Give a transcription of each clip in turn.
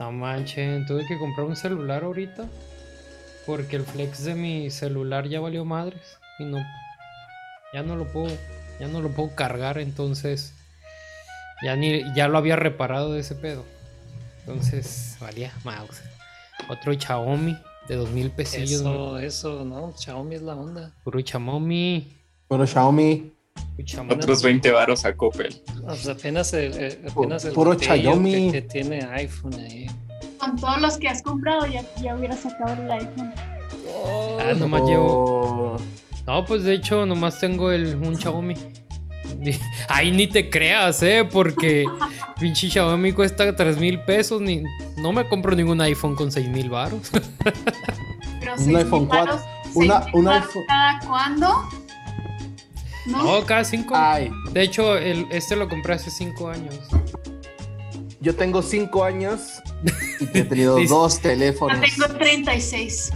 No manchen, tuve que comprar un celular ahorita. Porque el flex de mi celular ya valió madres. Y no. Ya no lo puedo. Ya no lo puedo cargar. Entonces. Ya ni. Ya lo había reparado de ese pedo. Entonces. Valía mouse. Otro Xiaomi de 2000 pesillos. Eso, eso, ¿no? Xiaomi es la onda. Puro Xiaomi. Puro Xiaomi. Otros 20 varos a Coppel. Pues apenas el, el- apenas el Puro Xiaomi. Que, que tiene iPhone ahí. Con todos los que has comprado ya, ya hubiera sacado el iPhone. Ah, nomás llevo. Oh, No, pues de hecho, nomás tengo el, un Xiaomi. Ay, ni te creas, ¿eh? Porque pinche Xiaomi cuesta 3 mil pesos. Ni, no me compro ningún iPhone con 6 mil baros. Pero Un seis iPhone mil cuatro, varos, una- seis mil un iPhone- ¿Cada cuándo? ¿No? No, cada 5. Ay, De hecho, el, este lo compré hace 5 años. yo tengo cinco años y te he tenido Dice- dos Yo teléfonos. tengo 36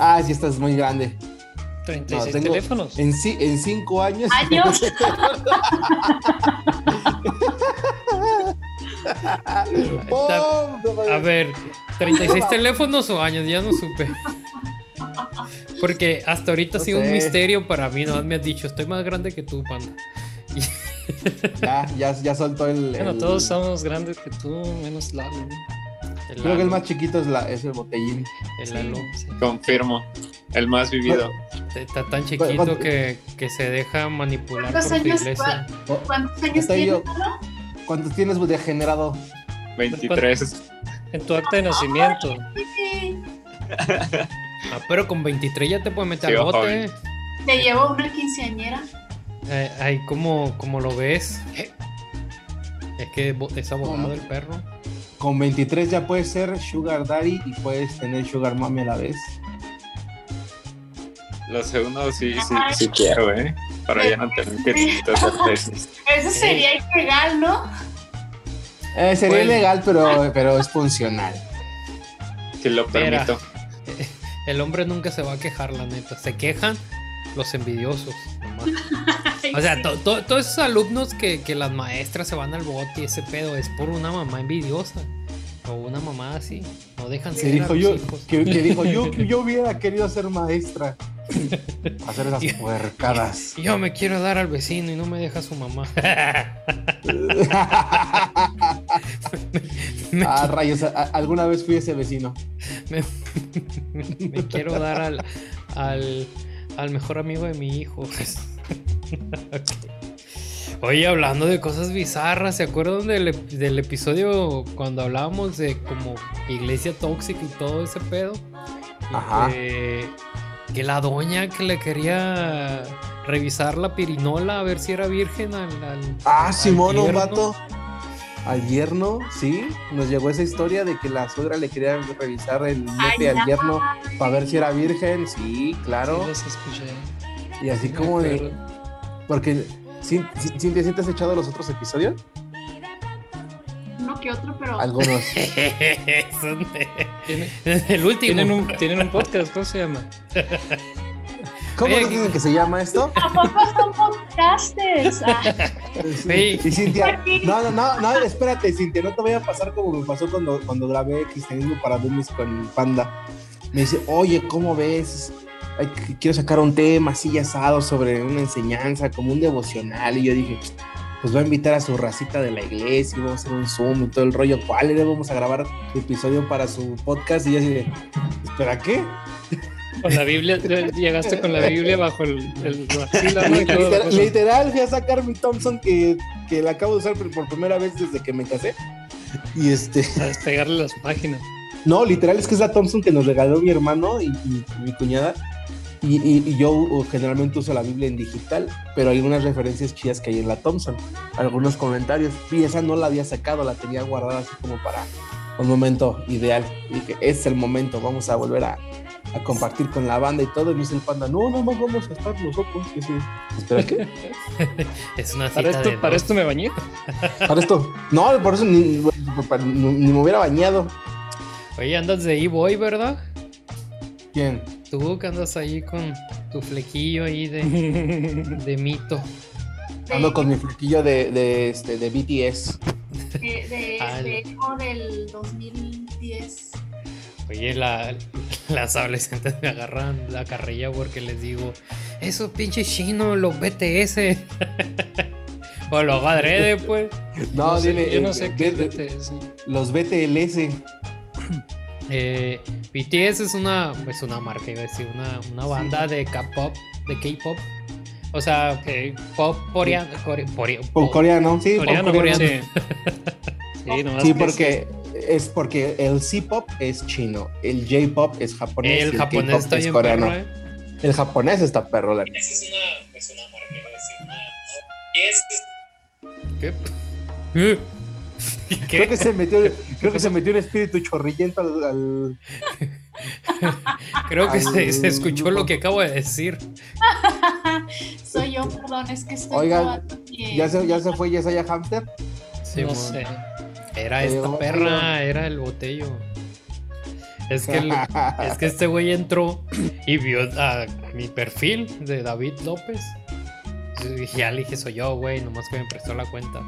Ah, sí, estás muy grande. 36 No, tengo- teléfonos. En, ci- en cinco años. años. ¡Pum! A ver, 36 teléfonos o años, ya no supe. Porque hasta ahorita ha No sido un sé. misterio para mí. No me has dicho, estoy más grande que tú, panda. Ya, ya, ya soltó el. Bueno, el- todos somos grandes que tú, menos Lalo. El Creo que el Lalo, más chiquito es, la, es el botellín. el Lalo. Sí. Confirmo. El más vivido. Está tan chiquito ¿Cuánto- que, que se deja manipular ¿Cuántos por tu años iglesia. Oh, ¿Cuántos años tienes? yo. Lalo? ¿Cuántos tienes degenerado? 23. En tu acta de nacimiento. Ah, pero con 23 ya te puede meter Sí, al bote. eh. Te llevo una quinceañera. Eh, ahí como, como lo ves. Es que es abogado ¿Cómo? el perro. Con 23 ya puedes ser Sugar Daddy y puedes tener Sugar Mommy a la vez. Lo segundo sí, sí, sí quiero, ¿eh? Para ya no tener que hacer tesis. Eso sería ilegal, ¿no? Eh, sería Pues- ilegal, pero, pero es funcional. Si lo Mira. El hombre nunca se va a quejar, la neta. Se quejan los envidiosos. nomás. O sea, to- to- todos esos alumnos que, que las maestras se van al bote y ese pedo es por una mamá envidiosa. O una mamá así. No dejan ser a dijo los yo, hijos. que, que dijo yo, que yo hubiera querido ser maestra. Hacer esas puercadas. Yo me quiero dar al vecino y no me deja su mamá. me, ah, rayos, a- alguna vez fui ese vecino. me- me quiero dar al, al, al mejor amigo de mi hijo. Oye, hablando de cosas bizarras, ¿se acuerdan del, del episodio cuando hablábamos de como iglesia tóxica y todo ese pedo? Ajá. Que, que la doña que le quería revisar la pirinola a ver si era virgen al. al- Ah, al Simón, un vato. Al yerno, sí. Nos llegó esa historia de que la suegra le quería revisar el nepe al yerno para ver si era virgen. Sí, claro. Sí, los escuché. Y así como de. Porque. ¿sí, sí, sí te sientes echado los otros episodios? Uno que otro, pero. Algunos. Son de- Tiene- el último. Tienen un, tienen un podcast, ¿cómo se llama? ¿Cómo Oye, dicen que se llama esto? Tampoco son podcasters. Ah, Sí. Y Cintia, no, no, no, no, espérate, Cintia, no te vaya a pasar como me pasó cuando, cuando grabé Cristianismo para Dummies con Panda. Me dice, oye, ¿cómo ves? Ay, qu- quiero sacar un tema así asado sobre una enseñanza, como un devocional. Y yo dije, pues voy a invitar a su racita de la iglesia, y vamos a hacer un Zoom y todo el rollo. ¿Cuál era? Vamos a grabar episodio para su podcast. Y yo así de, ¿espera qué? Con la Biblia, llegaste con la Biblia bajo el, el Literal, literal, fui a sacar mi Thompson que, que la acabo de usar por, primera vez desde que me casé. Y este, a despegarle las páginas. no, literal es que es la Thompson que nos regaló mi hermano y, y mi cuñada. Y, y- y yo uh, generalmente uso la Biblia en digital, pero hay unas referencias chidas que hay en la Thompson, algunos comentarios. Y esa no la había sacado, la tenía guardada así como para un momento ideal. Y dije, es el momento, vamos a volver a, a compartir con la banda y todo. Y me dice el panda, no, no más vamos a estar nosotros. Y así, Espera, ¿qué? Es una Para cita esto, de para dos. esto me bañé. Para esto. No, por eso ni, ni- ni me hubiera bañado. Oye, andas de E-Boy, ¿verdad? ¿Quién? Tú que andas ahí con tu flequillo ahí de, de mito. Ando con mi flequillo de, de, este, de BTS. de, de, Ah, de del 2010. Oye, la- las adolescentes me agarran la carrilla porque les digo, esos pinches chinos, los BTS. o los hago adrede, pues. No, No sé, dile, yo no eh, sé qué BTS. Los BTLS. Eh, BTS es una, es una marca, iba a decir, una, una banda de K-pop, de K-pop. O sea, pop coreano. core- pop- coreano, sí. por Coreano, coreano. sí. Sí, nomás Sí, que porque es porque el C-pop es chino, el J-pop es japonés. y el japonés K-pop está es coreano. perro, eh. El japonés está perro, la Esa es una, es una marca, una- ¿Qué? ¿Qué? Creo que se metió, creo que se metió un espíritu chorrillento al, al- Creo que se, escuchó lo que acabo de decir. Soy yo, perdón, es que estoy Oigan, que- ¿Ya se, ya se fue Yesaya Hamster? Sí, no sé. Era esta perra, era el botello. Es que, el- es que este güey entró y vio a mi perfil de David López. Dije, ya le dije, soy yo, güey, nomás que me prestó la cuenta.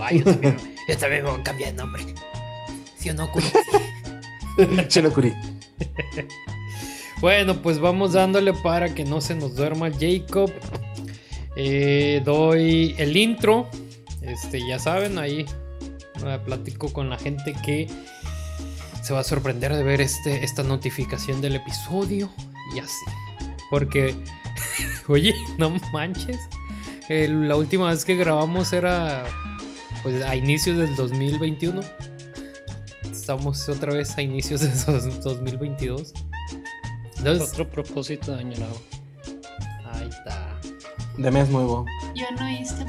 Ay, yo también, yo también me voy a cambiar de nombre. ¿Sí o no, Curi? Chinokuri. Bueno, pues vamos dándole para que no se nos duerma Jacob. Eh, doy el intro. Este, ya saben, ahí platico con la gente que se va a sorprender de ver este, esta notificación del episodio. Y así. Porque, oye, no manches. el- la última vez que grabamos era pues a inicios del 2021. Estamos otra vez a inicios de dos- 2022. Entonces, Otro propósito de año nuevo. ahí está. De mes nuevo. Yo no hice.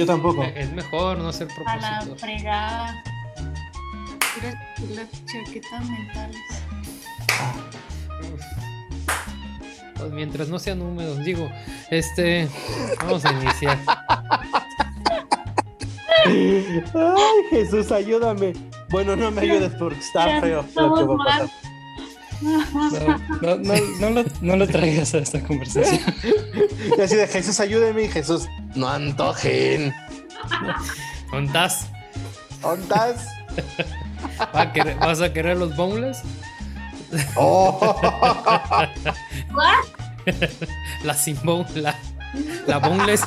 Yo tampoco. Es mejor no hacer A la propósitos. fregada. Puras puras chaquetas mentales. Pues mientras no sean húmedos, digo, este, vamos a iniciar. Ay, Jesús, ayúdame. Bueno, no me ayudes porque está feo lo que va a pasar. No, no, no, no lo, no lo traigas a esta conversación. Y así de Jesús, ayúdeme y Jesús, no antojen. ¿Ondas? ¿Ondas? ¿Va a querer- ¿Vas a querer los boneless? Oh. La sin bone, la, la boneless.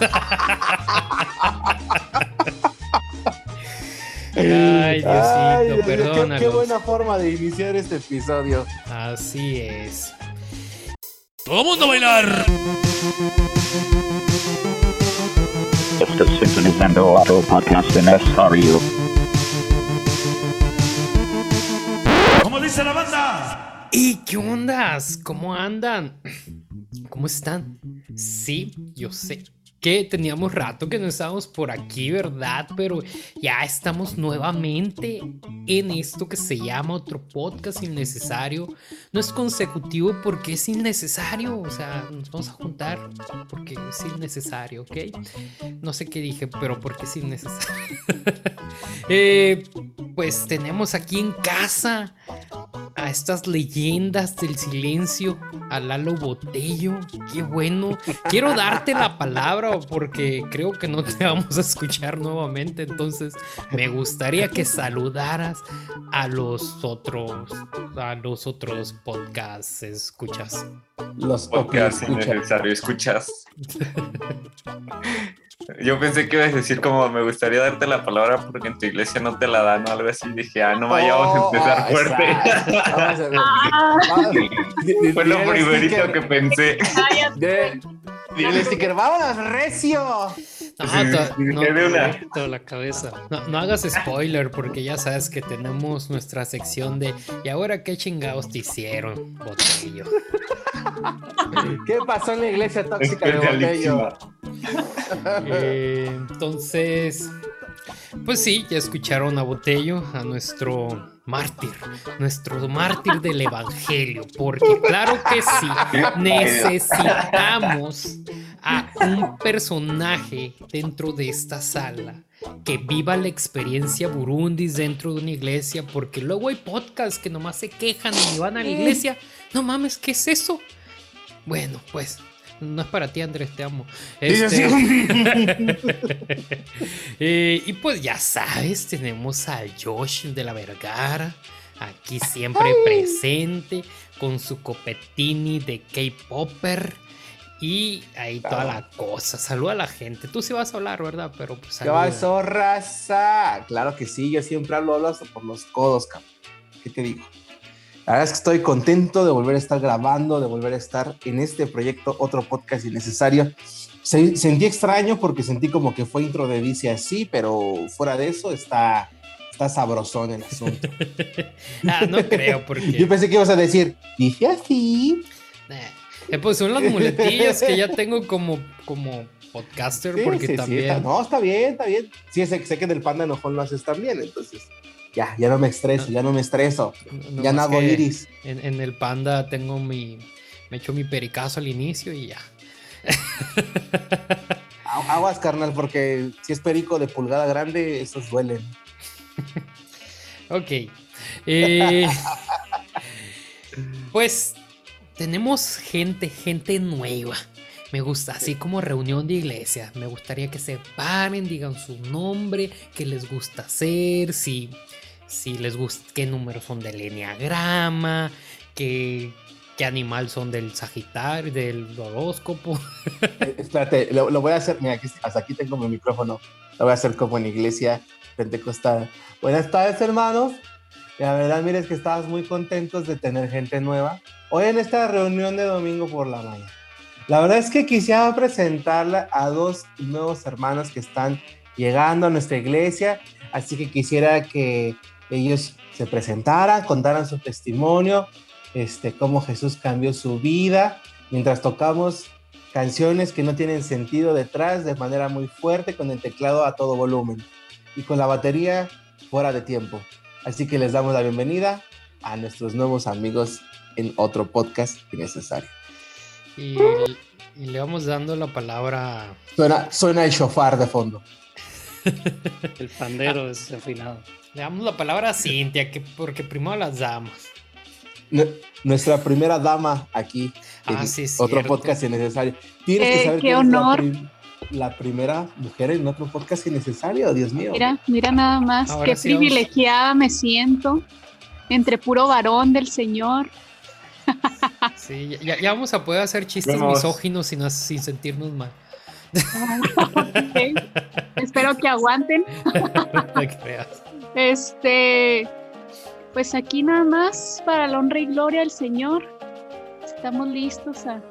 Ay, Diosito, Ay, mío, qué- buena forma de iniciar este episodio. Así es. ¡Todo mundo a bailar! Estás sintonizando otro podcast en SRU. ¿Cómo dice la banda? ¿Y qué ondas? ¿Cómo andan? ¿Cómo están? Sí, yo sé que teníamos rato que no estábamos por aquí, ¿verdad? Pero ya estamos nuevamente en esto que se llama otro podcast innecesario. No es consecutivo porque es innecesario, o sea, nos vamos a juntar porque es innecesario, ¿ok? No sé qué dije, pero porque es innecesario. Eh, pues tenemos aquí en casa a estas leyendas del silencio, a Lalo Botello. Qué bueno. Quiero darte la palabra porque creo que no te vamos a escuchar nuevamente. Entonces, me gustaría que saludaras a los otros, a los otros podcasts. Escuchas. Los Podcast ok, escucha. innecesario, escuchas. Yo pensé que ibas a decir como me gustaría darte la palabra porque en tu iglesia no te la dan o algo así. Dije, ah, no vayamos a Oh, empezar fuerte. exacto. Vamos a ver. Ah, di- di- Fue lo primerito que pensé. De- di el sticker, ¡vámonos, recio! No, Sí, to- sí, no, de una. Toda la cabeza. no- no hagas spoiler porque ya sabes que tenemos nuestra sección de ¿y ahora qué chingados te hicieron, Botello? ¿Qué pasó en la iglesia tóxica de Botello? Eh, entonces, pues sí, ya escucharon a Botello, a nuestro mártir, nuestro mártir del Evangelio, porque claro que sí, necesitamos a un personaje dentro de esta sala que viva la experiencia burundis dentro de una iglesia, porque luego hay podcasts que nomás se quejan y van a la iglesia. No mames, ¿qué es eso? Bueno, pues no es para ti, Andrés, te amo. Sí, sí, Este, eh, y pues ya sabes, tenemos a Josh de la Vergara, aquí siempre presente, con su copetini de K-Popper. Y ahí toda la cosa. Saluda a la gente. Tú sí vas a hablar, ¿verdad? Pero pues ¿Qué saluda. pasó, raza? Claro que sí, yo siempre hablo, hablo hasta por los codos, cabrón. ¿Qué te digo? La verdad es que estoy contento de volver a estar grabando, de volver a estar en este proyecto, otro podcast innecesario. Se- sentí extraño porque sentí como que fue intro de Dice así, pero fuera de eso está, está sabrosón el asunto. Ah, no creo, porque. Yo pensé que ibas a decir, dije así. Eh, pues son las muletillas que ya tengo como, como podcaster, Sí, porque sí, sí, también. está- no, está bien, está bien. Sí, sé, sé que del panda enojón lo haces también, entonces ya, ya no me estreso, ya no me estreso. no ya no hago iris. En, en el panda tengo mi. Me echo mi pericazo al inicio y ya. Agu- Aguas, carnal, porque si es perico de pulgada grande, esos duelen. Ok. Eh, pues tenemos gente, gente nueva. Me gusta, así como reunión de iglesia. Me gustaría que se paren, digan su nombre, qué les gusta hacer, si, si les gusta, qué números son del enneagrama, qué, qué animal son del sagitario, del horóscopo. Eh, Espérate, lo, voy a hacer. Mira, aquí, hasta aquí tengo mi micrófono. Lo voy a hacer como en iglesia pentecostal. Buenas tardes, hermanos. La verdad, mire, es que estamos muy contentos de tener gente nueva hoy en esta reunión de domingo por la mañana. La verdad es que quisiera presentarle a dos nuevos hermanos que están llegando a nuestra iglesia, así que quisiera que ellos se presentaran, contaran su testimonio, este, cómo Jesús cambió su vida, mientras tocamos canciones que no tienen sentido detrás de manera muy fuerte con el teclado a todo volumen y con la batería fuera de tiempo. Así que les damos la bienvenida a nuestros nuevos amigos en otro podcast innecesario. Y, y le vamos dando la palabra. Suena, suena el shofar de fondo. El pandero desafinado. Le damos la palabra a Cintia, que, porque primero las damos. Nu- Nuestra primera dama aquí Ah, sí, es otro cierto. podcast innecesario. Tienes Eh, que saber qué quién es la honor. prim- La, primera mujer en otro podcast innecesario, Dios mío. Mira, mira nada más, Ahora qué sí vamos. privilegiada me siento entre puro varón del Señor. Sí, ya- vamos a poder hacer chistes Vamos. misóginos sin, sin sentirnos mal. Espero que aguanten. No te creas. Este, pues aquí nada más para la honra y gloria del Señor. Estamos listos a,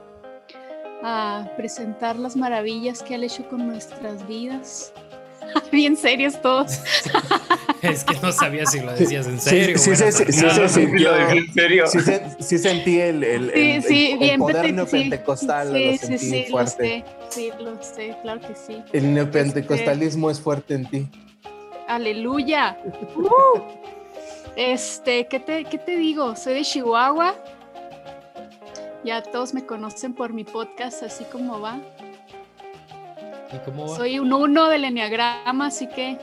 a presentar las maravillas que ha hecho con nuestras vidas. Bien serios todos. Es que no sabía si lo decías en serio. sí, sí, sí, sí, se sintió. en serio. Sí, se- sí sentí el, el, Sí, el- sí, el- el bien poder neopentecostal, Sí, lo sí, sentí sí, lo fuerte. sé. Sí, lo sé, claro que sí. El neopentecostalismo es fuerte en ti. Aleluya. Uh. Este, ¿qué te, ¿qué te digo? Soy de Chihuahua. Ya todos me conocen por mi podcast, así como va. ¿Y cómo va? Soy un uno del enneagrama, así que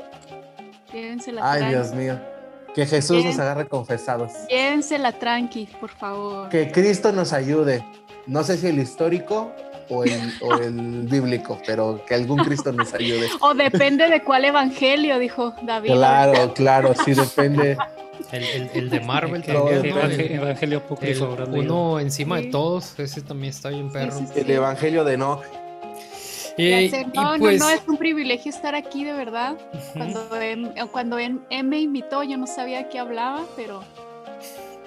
llévensela Ay, tranqui. Dios mío. Que Jesús nos Bien. agarre confesados. Llévensela tranqui, por favor. Que Cristo nos ayude. No sé si el histórico o el, o el bíblico, pero que algún Cristo nos ayude. O depende de cuál evangelio, dijo David. Claro, claro, sí depende. El, el- el de Marvel Que- también. Evangelio, El- Evangelio leído. uno encima Sí. de todos. Ese también está bien perro. Sí, sí, El evangelio de no. Eh, y no, pues, no, no, es un privilegio estar aquí, de verdad. Cuando él, cuando él, él me invitó, yo no sabía qué hablaba, pero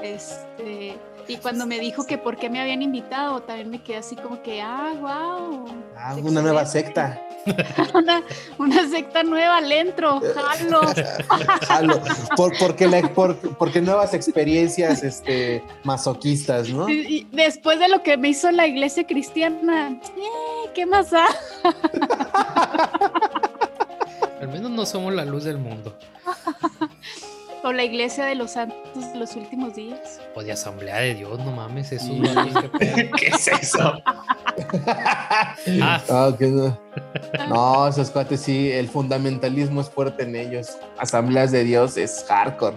este. Y cuando me dijo que por qué me habían invitado, también me quedé así como que, ah, wow. Ah, una nueva secta. Una, una secta nueva, al entro, jalo. Jalo. Por- porque, la- por- porque nuevas experiencias este, masoquistas, ¿no? Y, y después de lo que me hizo la iglesia cristiana, eh, ¿qué más da? al menos no somos la luz del mundo. O la iglesia de los santos de los últimos días. O de Asamblea de Dios, no mames, esos Sí. qué pedo. ¿Qué es eso? Ah, Ah, que no. No, esos cuates sí, el fundamentalismo es fuerte en ellos. Asambleas de Dios es hardcore.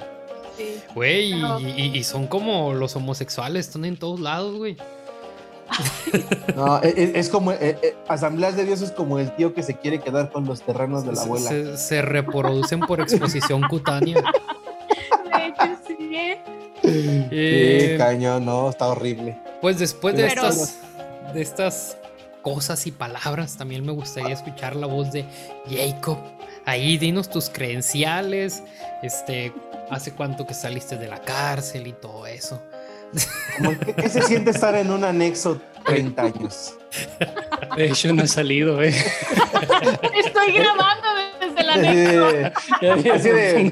Sí. güey, No. y- y son como los homosexuales, están en todos lados, güey. No, e- e- es, como, eh, eh, asambleas de Dios es como el tío que se quiere quedar con los terrenos de la abuela. Se, se reproducen por exposición cutánea. De hecho, sí, ¿eh? Eh, Sí, cañón, no, está horrible. Pues después de Pero- estas, de estas cosas y palabras, también me gustaría escuchar la voz de Jacob. Ahí dinos tus credenciales, este, hace cuánto que saliste de la cárcel y todo eso. Como, ¿qué, qué se siente estar en un anexo 30 años? De hecho, no he salido, ¿eh? Estoy grabando desde neta. Eh, Así de-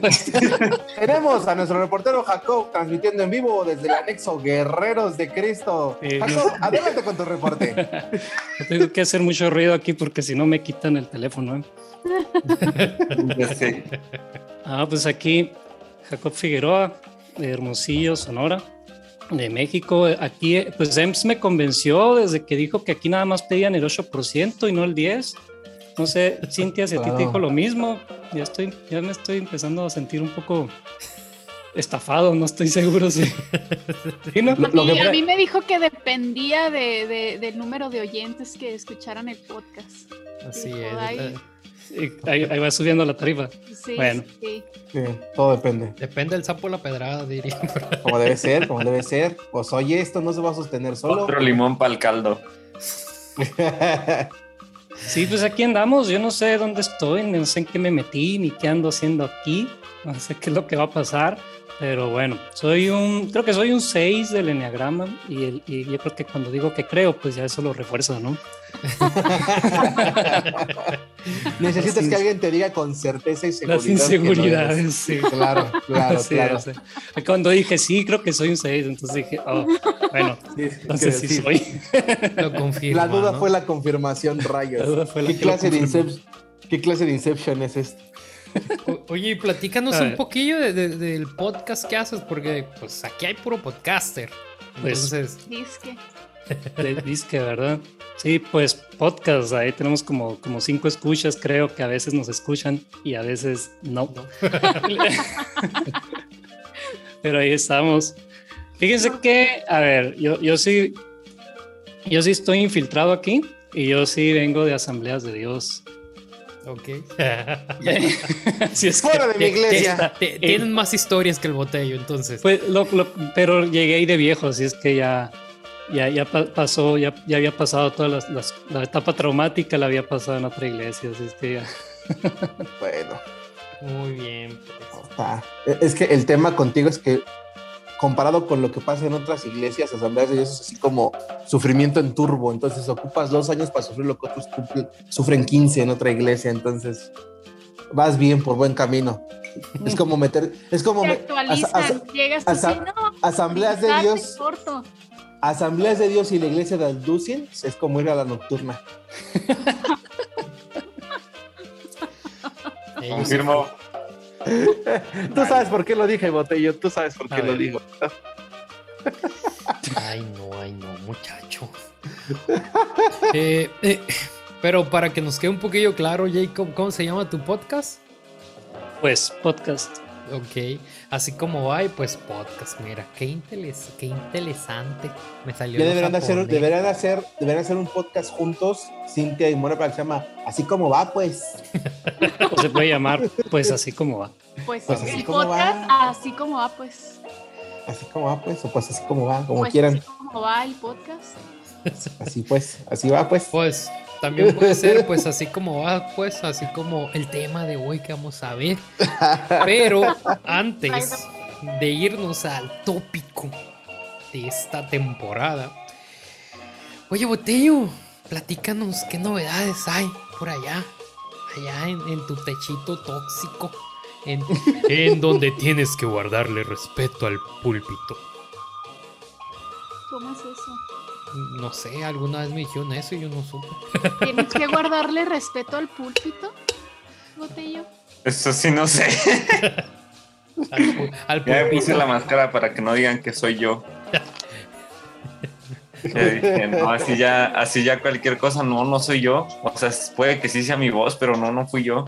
Tenemos a nuestro reportero Jacob transmitiendo en vivo desde el anexo Guerreros de Cristo. Sí, Jacob, adelante con tu reporte. Tengo que hacer mucho ruido aquí porque si no me quitan el teléfono, ¿eh? Ah, pues aquí Jacob Figueroa, de Hermosillo, Sonora, de México. Aquí, eh, pues EMS me convenció desde que dijo que aquí nada más pedían el 8% y no el 10%. No sé, Cintia, si a ti Claro. te dijo lo mismo. Ya, estoy, ya me estoy empezando a sentir un poco estafado, no estoy seguro si... A mí me dijo que dependía de, de- del número de oyentes que escucharan el podcast. Así es. Ahí. va subiendo la tarifa. Sí, Bueno. sí. Sí, todo depende. Depende del sapo o la pedrada, diría. Como debe ser, como debe ser. Pues oye, esto no se va a sostener solo. Otro limón para el caldo. Sí, pues aquí andamos. Yo no sé dónde estoy, no sé en qué me metí, ni qué ando haciendo aquí. No sé qué es lo que va a pasar. Pero bueno, soy un, creo que soy un 6 del enneagrama y, el- y yo creo que cuando digo que creo, pues ya eso lo refuerza, ¿no? Necesitas Las que alguien te diga con certeza y seguridad. Las no inseguridades, sí. Claro, claro, Sí, claro. Cuando dije sí, creo que soy un 6, entonces dije, oh, bueno, Sí, entonces sí sí. soy. Lo confirma. La duda ¿no? fue la confirmación, rayos. La duda fue la ¿Qué, clase de ¿Qué clase de Inception es esto? O- Oye, y platícanos un poquillo de- de- del podcast que haces, porque pues aquí hay puro podcaster. Pues- Entonces, Disque. De disque, ¿verdad? Sí, pues podcast, ahí tenemos como, como cinco escuchas, creo que a veces nos escuchan y a veces no. no. Pero ahí estamos. Fíjense que, a ver, yo, yo sí, yo sí estoy infiltrado aquí y yo sí vengo de asambleas de Dios. Ok. Así es que- Fuera de mi iglesia. te- te- Tienen más historias que el botello, entonces. Pues, lo- lo- pero llegué ahí de viejo, así es que ya, ya, ya pa- pasó, ya, ya había pasado toda las- las- la etapa traumática, la había pasado en otra iglesia, así es que ya. Bueno, Muy bien. pues. está. Es que el tema contigo es que comparado con lo que pasa en otras iglesias, asambleas de Dios es así como sufrimiento en turbo. Entonces ocupas dos años para sufrir lo que otros cumplen- sufren 15 en otra iglesia. Entonces vas bien por buen camino. Es como meter, es como me- Llegas así, no, asambleas de Dios, corto. asambleas de Dios y la iglesia de Alducin es como ir a la nocturna. Confirmo. Tú sabes por qué lo dije, Botello. Tú sabes por A qué lo ver. digo. Ay, no, ay, no, muchacho. Eh, eh, pero para que nos quede un poquillo claro, Jacob, ¿cómo se llama tu podcast? Pues podcast. Ok, así como va, y pues podcast, mira, qué, interes- qué interesante. Me salió Ya lo deberían de hacer, deberían hacer, deberían hacer un podcast juntos, Cintia y Mora, para que se llama Así como va, pues. O se puede llamar, pues así como va. Pues, Pues así el como podcast, va. así como va, pues. Así como va, pues, o pues así como va, como pues quieran. Así como va el podcast. Así pues, así va, pues. Pues también puede ser, pues así como va, pues así como el tema de hoy que vamos a ver. Pero antes de irnos al tópico de esta temporada, oye, Botello, platícanos qué novedades hay por allá, allá en, en tu techito tóxico, en, en donde tienes que guardarle respeto al púlpito. ¿Cómo es eso? No sé, alguna vez me dijeron eso y yo no supe. ¿Tienes que guardarle respeto al púlpito, Botello? Eso sí, no sé. Al, al Ya me puse la máscara para que no digan que soy yo. Ya dije, no, así ya, así ya cualquier cosa, no, no soy yo. O sea, puede que sí sea mi voz, pero no, no fui yo.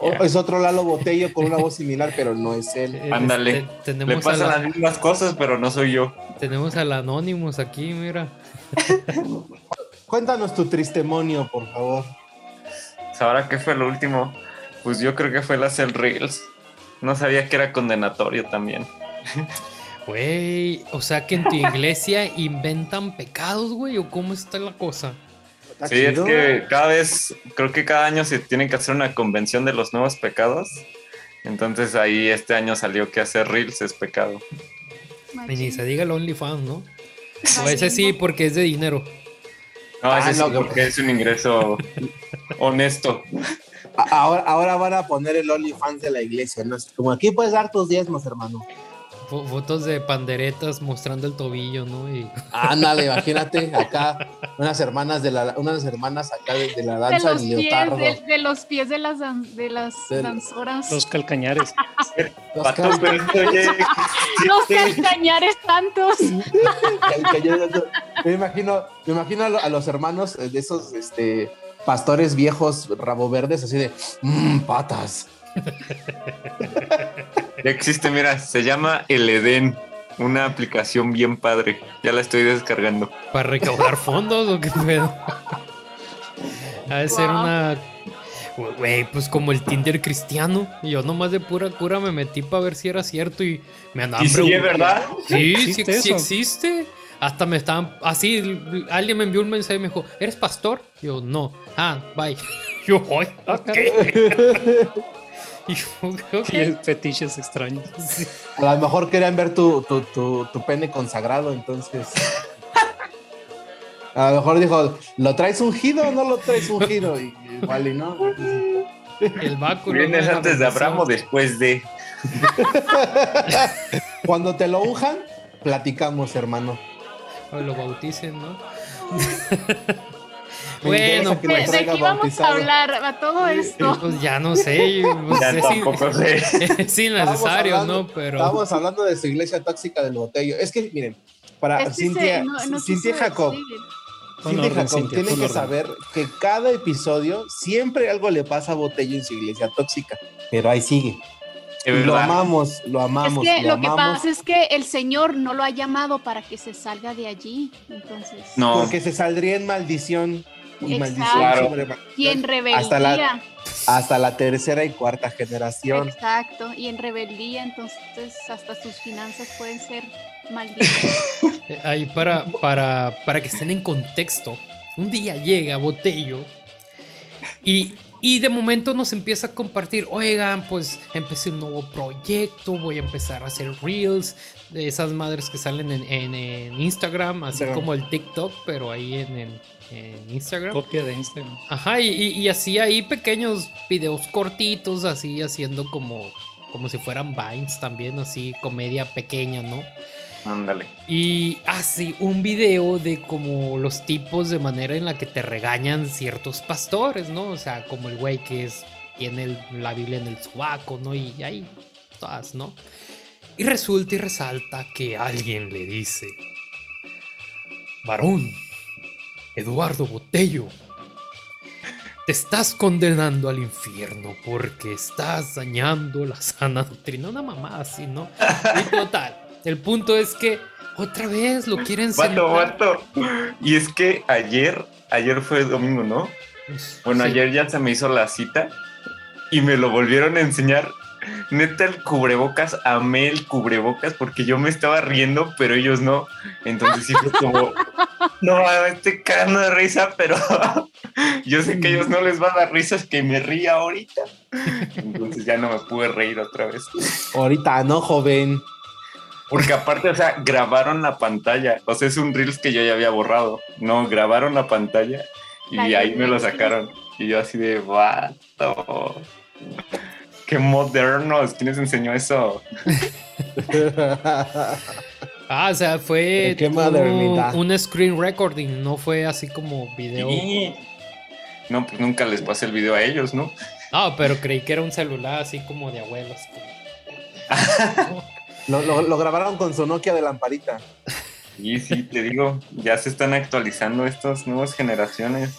O- Ya. es otro Lalo Botello con una voz similar, pero no es él. Eh, Ándale. este, Le pasan la- las mismas cosas, pero no soy yo. tenemos al Anonymous aquí, mira. Cuéntanos tu tristemonio, por favor. Pues Ahora, ¿qué fue lo último? Pues yo creo que fue el hacer Reels. No sabía que era condenatorio también. Güey, o sea que en tu iglesia inventan pecados, güey, o cómo está la cosa. Sí, es que cada vez, creo que cada año se tiene que hacer una convención de los nuevos pecados. Entonces ahí este año salió que hacer Reels es pecado. Y ni se diga el OnlyFans, ¿no? O ese sí, porque es de dinero. No, Ah, ese sí, no, que- porque es un ingreso honesto. Ahora, ahora van a poner el OnlyFans de la iglesia, ¿no? Como aquí puedes dar tus diezmos, hermano. Fo- Fotos de panderetas mostrando el tobillo, ¿no? Y Ándale, imagínate acá unas hermanas de la unas hermanas acá de, de la De danza los, del pies, de, de los pies de las, dan- de las danzoras. Los calcañares. Los Pato, Los calcañares tantos. me imagino, me imagino a, lo- a los hermanos de esos este pastores viejos rabo verdes así de "Mm, patas. Ya existe, mira, se llama El Edén. Una aplicación bien padre. Ya la estoy descargando. para recaudar fondos o qué pedo. Ha de ser Wow. una. Güey, pues como el Tinder cristiano. Y yo nomás de pura cura me metí para ver si era cierto y me andaban Y sí, es preguntando- verdad. Sí, sí, ¿Existe sí eso? existe. Hasta me estaban. Así, alguien me envió un mensaje y me dijo: ¿Eres pastor? Yo, no. Ah, bye. Yo, "Ay, Ah, ¿qué? Y fetiches extraños. A lo mejor querían ver tu, tu, tu, tu pene consagrado, entonces. A lo mejor dijo, ¿lo traes ungido o no lo traes ungido? Y igual y no. El báculo. ¿Vienes ¿no? Antes de Abraham o después de? Cuando te lo unjan, platicamos, hermano. O lo bauticen, ¿no? Me bueno, que ¿De, lo de qué vamos a hablar a todo esto? pues ya no sé. pues, Ya es, tampoco sé. es innecesario, hablando- ¿no? Pero. Estábamos hablando de su iglesia tóxica del botello. Es que, miren, para Es que se- Cintia, no- no Cintia Jacob, Cintia orden, Jacob Cintia, tiene que orden. saber que cada episodio siempre algo le pasa a Botello en su iglesia tóxica. Pero ahí sigue. Lo amamos, lo Es amamos, que lo lo que amamos. pasa es que el Señor no lo ha llamado para que se salga de allí. Entonces, No, Porque se saldría en maldición y Exacto. maldición Claro. sobre maldición y en rebeldía. Hasta la- hasta la tercera y cuarta generación. Exacto, y en rebeldía, entonces hasta sus finanzas pueden ser malditas. Eh, Ahí para, para, para que estén en contexto, un día llega Botello y, y de momento nos empieza a compartir, oigan, pues empecé un nuevo proyecto, voy a empezar a hacer reels de esas madres que salen en, en- en Instagram, así Instagram. como el TikTok, pero ahí en, en- en Instagram. Copia de Instagram. Ajá, y, y, y así ahí pequeños videos cortitos, así haciendo como, como si fueran Vines también, así comedia pequeña, ¿no? Ándale. Y hace un video de como los tipos de manera en la que te regañan ciertos pastores, ¿no? O sea, como el güey que es, tiene la Biblia en el sobaco, ¿no? Y ahí, todas, ¿no? Y resulta y resalta que alguien le dice, varón, Eduardo Botello, te estás condenando al infierno porque estás dañando la sana doctrina. Una mamá así, ¿no? Y total, el punto es que otra vez lo quieren Vato, sentar. vato. Y es que ayer, ayer fue domingo, ¿no? Bueno, Sí. ayer ya se me hizo la cita y me lo volvieron a enseñar. Neta, el cubrebocas, amé el cubrebocas porque yo me estaba riendo, pero ellos no. Entonces sí fue como, no, me estoy cagando de risa, pero yo sé que a ellos no les va a dar risas que me ría ahorita. Entonces ya no me pude reír otra vez. Ahorita no, joven. Porque aparte, o sea, grabaron la pantalla. O sea, es un Reels que yo ya había borrado. No, grabaron la pantalla y La ahí me lo sacaron. Y yo así de, vato. Qué modernos. ¿Quién les enseñó eso? Ah, o sea, fue Qué un, modernidad. un screen recording, no fue así como video. Sí. No, pues nunca les pasé el video a ellos, ¿no? No, pero creí que era un celular así como de abuelos. como- Lo, lo- lo grabaron con su Nokia de lamparita. Y sí, te digo, ya se están actualizando estas nuevas generaciones.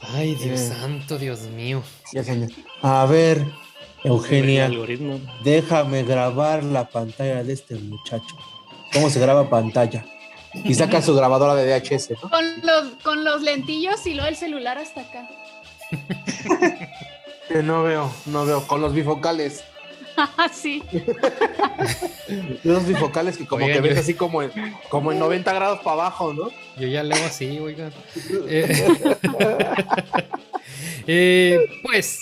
Ay, Dios Eh. santo, Dios mío. Señor, A ver, Eugenia, algoritmo. déjame grabar la pantalla de este muchacho. ¿Cómo se graba pantalla? Y saca su grabadora de VHS, ¿no? Con los, con los lentillos y luego el celular hasta acá. Que no veo, no veo. Con los bifocales. Sí. Los bifocales que como Oigan, que ves yo- así como en, como en 90 grados para abajo, ¿no? Yo ya leo así, oigan. Eh, eh, pues,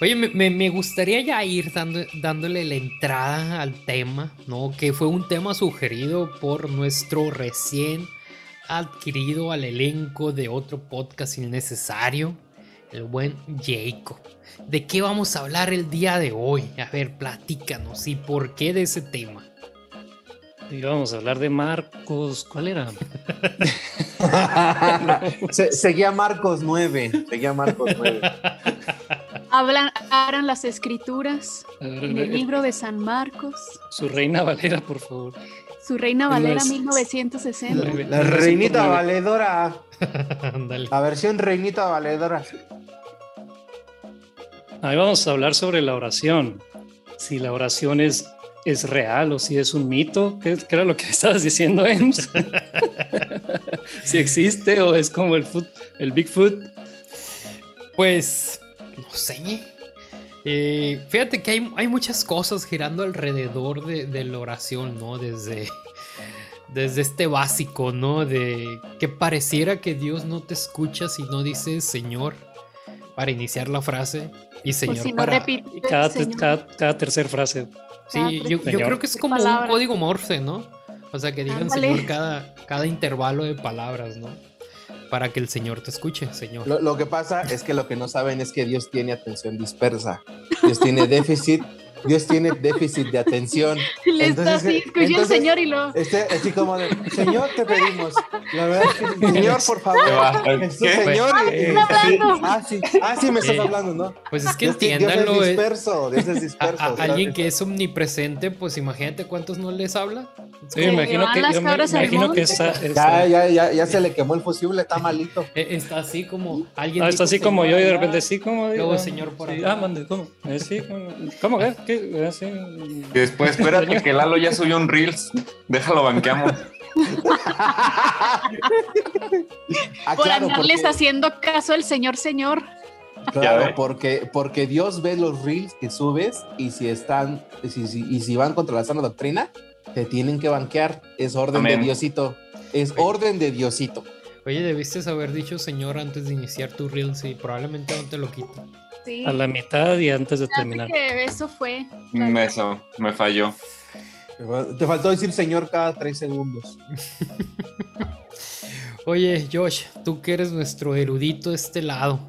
oye, me, me- me gustaría ya ir dando, dándole la entrada al tema, ¿no? Que fue un tema sugerido por nuestro recién adquirido al elenco de otro podcast innecesario, el buen Jacob. ¿De qué vamos a hablar el día de hoy? A ver, platícanos y por qué de ese tema. Y vamos a hablar de Marcos. ¿Cuál era? Se- seguía Marcos 9. Seguía Marcos 9. Hablan, hablan las escrituras en el libro de San Marcos. Su reina Valera, por favor. Su Reina Valera es- 1960. La- La reinita valedora. Ándale. La versión reinita valedora. Ahí vamos a hablar sobre la oración. Si la oración es, es real o si es un mito. ¿Qué, era lo que estabas diciendo, Ems? si existe o es como el Bigfoot. Pues, no sé. Eh, fíjate que hay, hay muchas cosas girando alrededor de, de la oración, ¿no? Desde, desde este básico, ¿no? De que pareciera que Dios no te escucha si no dices Señor para iniciar la frase y Por Señor si no para... repite. Y cada, Señor. cada, cada tercer frase. Sí, yo, creo que es como un código morse, ¿no? O sea, que digan Ándale. Señor cada, cada intervalo de palabras, ¿no? Para que el Señor te escuche, Señor. Lo, lo que pasa es que lo que no saben es que Dios tiene atención dispersa. Dios tiene déficit. Dios tiene déficit de atención. Le está Entonces, así, eh, escuché el Señor y lo. Este, así como de, Señor, te pedimos. La verdad es que, Señor, por ¿Qué favor. va? Jesús, ¿Qué? Señor. y- ¿Qué? y- está hablando? ah, sí, ah, sí, me estás Eh, hablando, ¿no? Pues es que Dios, Dios es eh, disperso, Dios es a- disperso. a- alguien que es omnipresente, pues imagínate cuántos no les habla. Sí, me imagino que, yo me imagino que monte. esa, esa- Ya, ya, ya, ya se le quemó el fusible, está malito. Eh, Está así como alguien. Ah, está dijo así como yo y de repente sí, como Luego ah, señor por acá. Ah, mande, ¿cómo? Eh, sí, ¿cómo? ¿Cómo después, espérate que Lalo ya subió un Reels. Déjalo, banqueamos. Ah, Por claro, andarles porque- haciendo caso al Señor, Señor. Claro, porque, porque Dios ve los reels que subes y si están, y si, si- y si van contra la sana doctrina, te tienen que banquear. Es orden Amén. de Diosito. Es orden de Diosito. Oye, debiste haber dicho señor antes de iniciar tu Reels y probablemente no te lo quito. Sí. A la mitad y antes de terminar. que eso fue. Mm, Eso, me falló. Te fal- Te faltó decir Señor cada tres segundos. Oye, Josh, tú que eres nuestro erudito de este lado.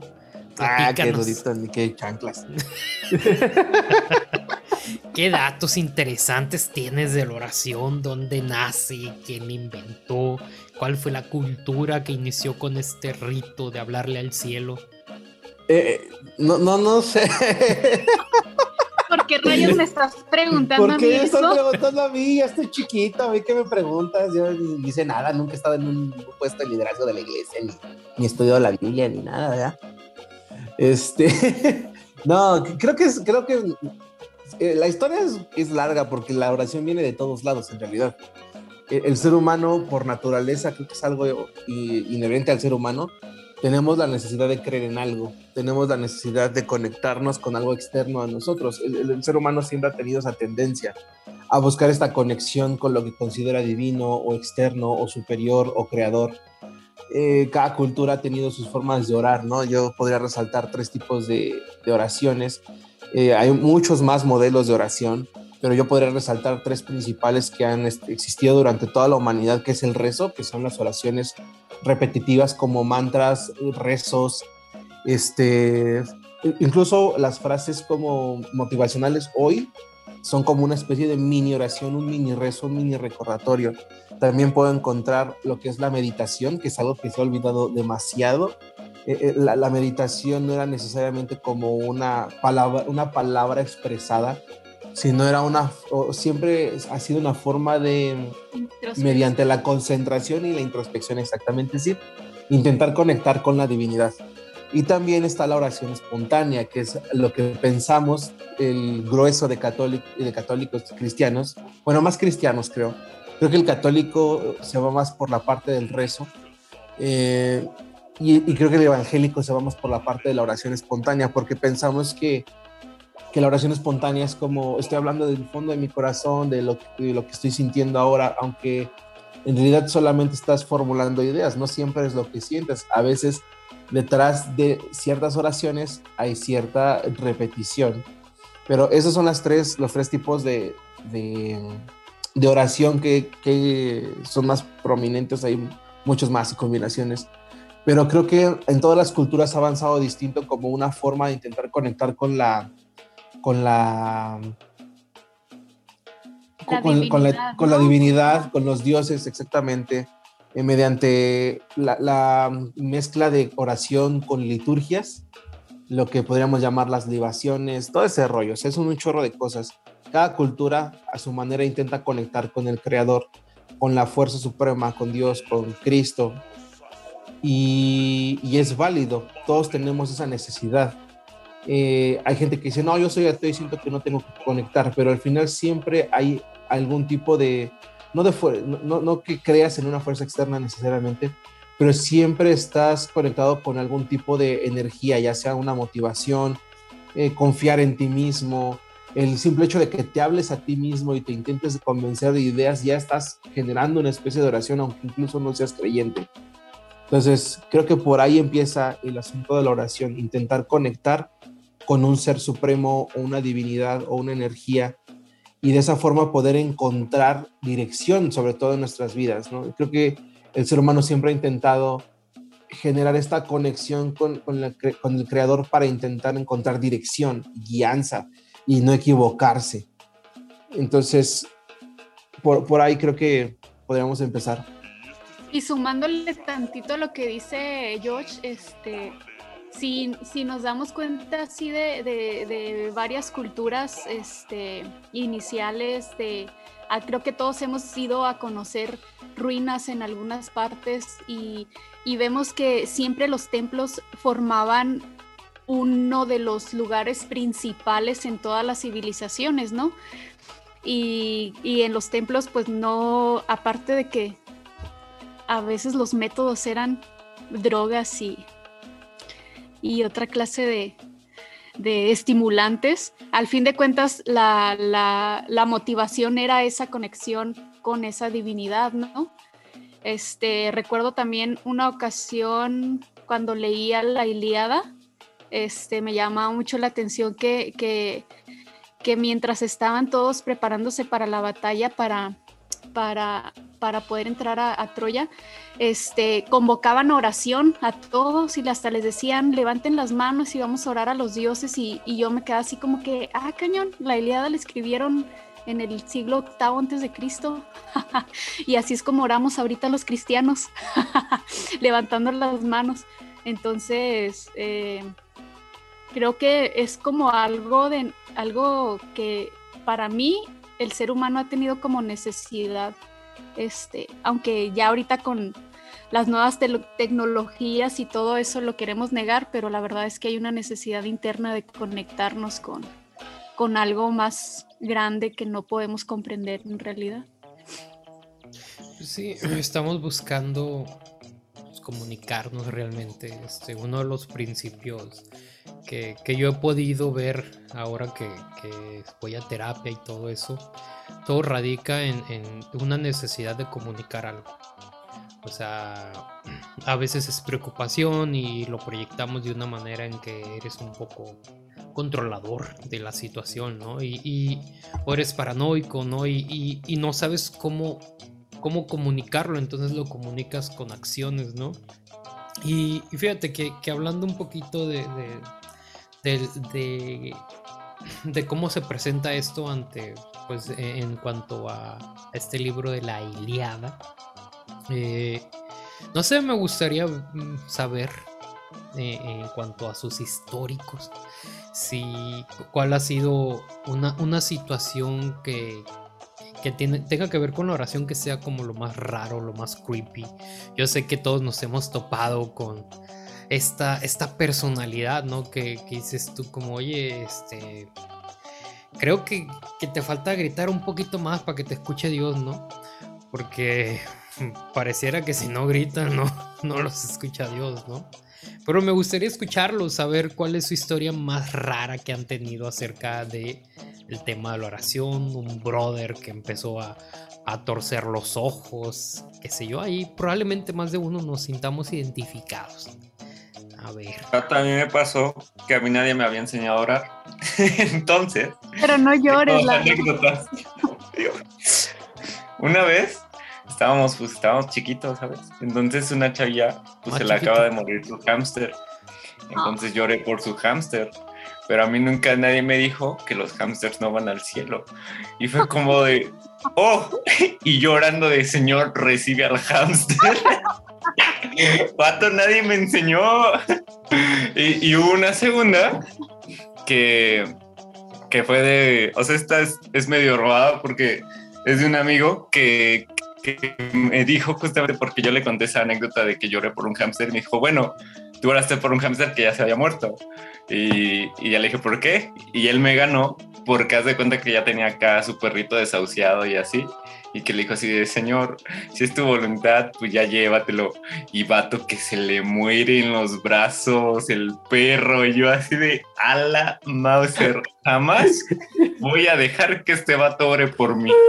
Ah, qué platícanos, rudito, ni qué chanclas. ¿Qué datos interesantes tienes de la oración? ¿Dónde nace? ¿Quién inventó? ¿Cuál fue la cultura que inició con este rito de hablarle al cielo? Eh, eh, no, no, no sé. ¿Por qué rayos me estás preguntando a ¿Por mí qué estás eso? preguntando a mí? Ya estoy chiquito, a mí qué me preguntas. Yo ni hice nada, nunca he estado en un puesto de liderazgo de la iglesia, ni, ni he estudiado la Biblia, ni nada, ¿verdad? Este, no, creo que es, creo que eh, la historia es, es larga porque la oración viene de todos lados, en realidad. El, el ser humano, por naturaleza, creo que es algo inherente al ser humano. Tenemos la necesidad de creer en algo, tenemos la necesidad de conectarnos con algo externo a nosotros. El, el- ser humano siempre ha tenido esa tendencia a buscar esta conexión con lo que considera divino o externo o superior o creador. Eh, cada cultura ha tenido sus formas de orar, ¿no? Yo podría resaltar tres tipos de, de oraciones. Eh, hay muchos más modelos de oración, pero yo podría resaltar tres principales que han este, existido durante toda la humanidad, que es el rezo, que son las oraciones repetitivas como mantras, rezos, este, incluso las frases como motivacionales hoy son como una especie de mini oración, un mini rezo, un mini recordatorio. También puedo encontrar lo que es la meditación, que es algo que se ha olvidado demasiado. Eh, eh, la, la meditación no era necesariamente como una palabra, una palabra expresada, sino era una, siempre ha sido una forma de, mediante la concentración y la introspección exactamente, decir, intentar conectar con la divinidad. Y también está la oración espontánea, que es lo que pensamos el grueso de, católico, de católicos cristianos, bueno, más cristianos creo. Creo que el católico se va más por la parte del rezo eh, y, y creo que el evangélico se va más por la parte de la oración espontánea, porque pensamos que que la oración espontánea es como estoy hablando del fondo de mi corazón, de lo, de lo que estoy sintiendo ahora, aunque en realidad solamente estás formulando ideas, no siempre es lo que sientes. A veces detrás de ciertas oraciones hay cierta repetición. Pero esos son las tres, los tres tipos de, de, de oración que, que, son más prominentes, hay muchos más y combinaciones. Pero creo que en todas las culturas ha avanzado distinto como una forma de intentar conectar con la, con la, La con, con la, divinidad, con la divinidad, con los dioses, exactamente, eh, mediante la, la mezcla de oración con liturgias, lo que podríamos llamar las libaciones, todo ese rollo, o sea, es un chorro de cosas. Cada cultura a su manera intenta conectar con el Creador, con la fuerza suprema, con Dios, con Cristo. Y, y es válido, todos tenemos esa necesidad. Eh, hay gente que dice, no, yo soy ateo y siento que no tengo que conectar, pero al final siempre hay algún tipo de, no, de no- no que creas en una fuerza externa necesariamente, pero siempre estás conectado con algún tipo de energía, ya sea una motivación, eh, confiar en ti mismo, el simple hecho de que te hables a ti mismo y te intentes convencer de ideas, ya estás generando una especie de oración, aunque incluso no seas creyente. Entonces, creo que por ahí empieza el asunto de la oración, intentar conectar con un ser supremo o una divinidad o una energía y de esa forma poder encontrar dirección, sobre todo en nuestras vidas. ¿no? Creo que el ser humano siempre ha intentado generar esta conexión con, con, el creador para intentar encontrar dirección, guianza y no equivocarse. Entonces, por, por ahí creo que podríamos empezar. Y sumándole tantito a lo que dice George, este, si, si nos damos cuenta así de, de- varias culturas este, iniciales, de, ah, creo que todos hemos ido a conocer ruinas en algunas partes y, y vemos que siempre los templos formaban uno de los lugares principales en todas las civilizaciones, ¿no? Y, y en los templos, pues no, aparte de que a veces los métodos eran drogas y, y otra clase de, de estimulantes. Al fin de cuentas, la, la- motivación era esa conexión con esa divinidad, ¿no? Este, recuerdo también una ocasión cuando leía la Ilíada, este, me llamaba mucho la atención que, que, que mientras estaban todos preparándose para la batalla, para, para, para poder entrar a, Troya, este, convocaban oración a todos y hasta les decían, levanten las manos y vamos a orar a los dioses y, y yo me quedaba así como que, ah, cañón, la Ilíada la escribieron en el siglo octavo antes de Cristo y así es como oramos ahorita los cristianos, levantando las manos. Entonces, eh, creo que es como algo de algo que para mí el ser humano ha tenido como necesidad este aunque ya ahorita con las nuevas tecnologías y todo eso lo queremos negar pero la verdad es que hay una necesidad interna de conectarnos con con algo más grande que no podemos comprender en realidad Sí, estamos buscando pues, comunicarnos realmente. Este, uno de los principios que, que yo he podido ver ahora que, voy a terapia y todo eso, todo radica en, en una necesidad de comunicar algo. O sea, a veces es preocupación y lo proyectamos de una manera en que eres un poco controlador de la situación, ¿no? Y, o eres paranoico, ¿no? Y, y- no sabes cómo, cómo comunicarlo, entonces lo comunicas con acciones, ¿no? Y, fíjate que, que hablando un poquito de, de- de cómo se presenta esto ante, pues, e- en cuanto a este libro de la Iliada, eh, no sé, me gustaría mm, saber eh, en cuanto a sus históricos, si cuál ha sido una, una situación que, que tiene, tenga que ver con la oración que sea como lo más raro, lo más creepy. Yo sé que todos nos hemos topado con esta, esta personalidad, ¿no? Que, que dices tú como, oye, este... Creo que, que te falta gritar un poquito más para que te escuche Dios, ¿no? Porque pareciera que si no gritan, no, no los escucha Dios, ¿no? Pero me gustaría escucharlos, saber cuál es su historia más rara que han tenido acerca de el tema de la oración, un brother que empezó a, a torcer los ojos, qué sé yo, ahí probablemente más de uno nos sintamos identificados. A ver. También me pasó que a mí nadie me había enseñado a orar. Entonces, Pero no llores, la anécdotas. Una vez estábamos, pues estábamos chiquitos, ¿sabes? Entonces una chavilla, pues Ah, se le acaba de morir su hámster. Entonces lloré por su hámster. Pero a mí nunca nadie me dijo que los hámsters no van al cielo. Y fue como de, oh, y llorando de, señor, recibe al hámster. Pato, nadie me enseñó. Y, hubo una segunda que, que fue de, o sea, esta es, medio robada porque es de un amigo que, que me dijo justamente porque yo le conté esa anécdota de que lloré por un hámster me dijo, bueno, tú oraste por un hámster que ya se había muerto. Y, y ya le dije, ¿por qué? Y él me ganó porque haz de cuenta que ya tenía acá su perrito desahuciado y así. Y que le dijo así de, señor, si es tu voluntad, pues ya llévatelo. Y vato que se le muere en los brazos el perro. Y yo así de, ala, Mauser, jamás voy a dejar que este vato ore por mí.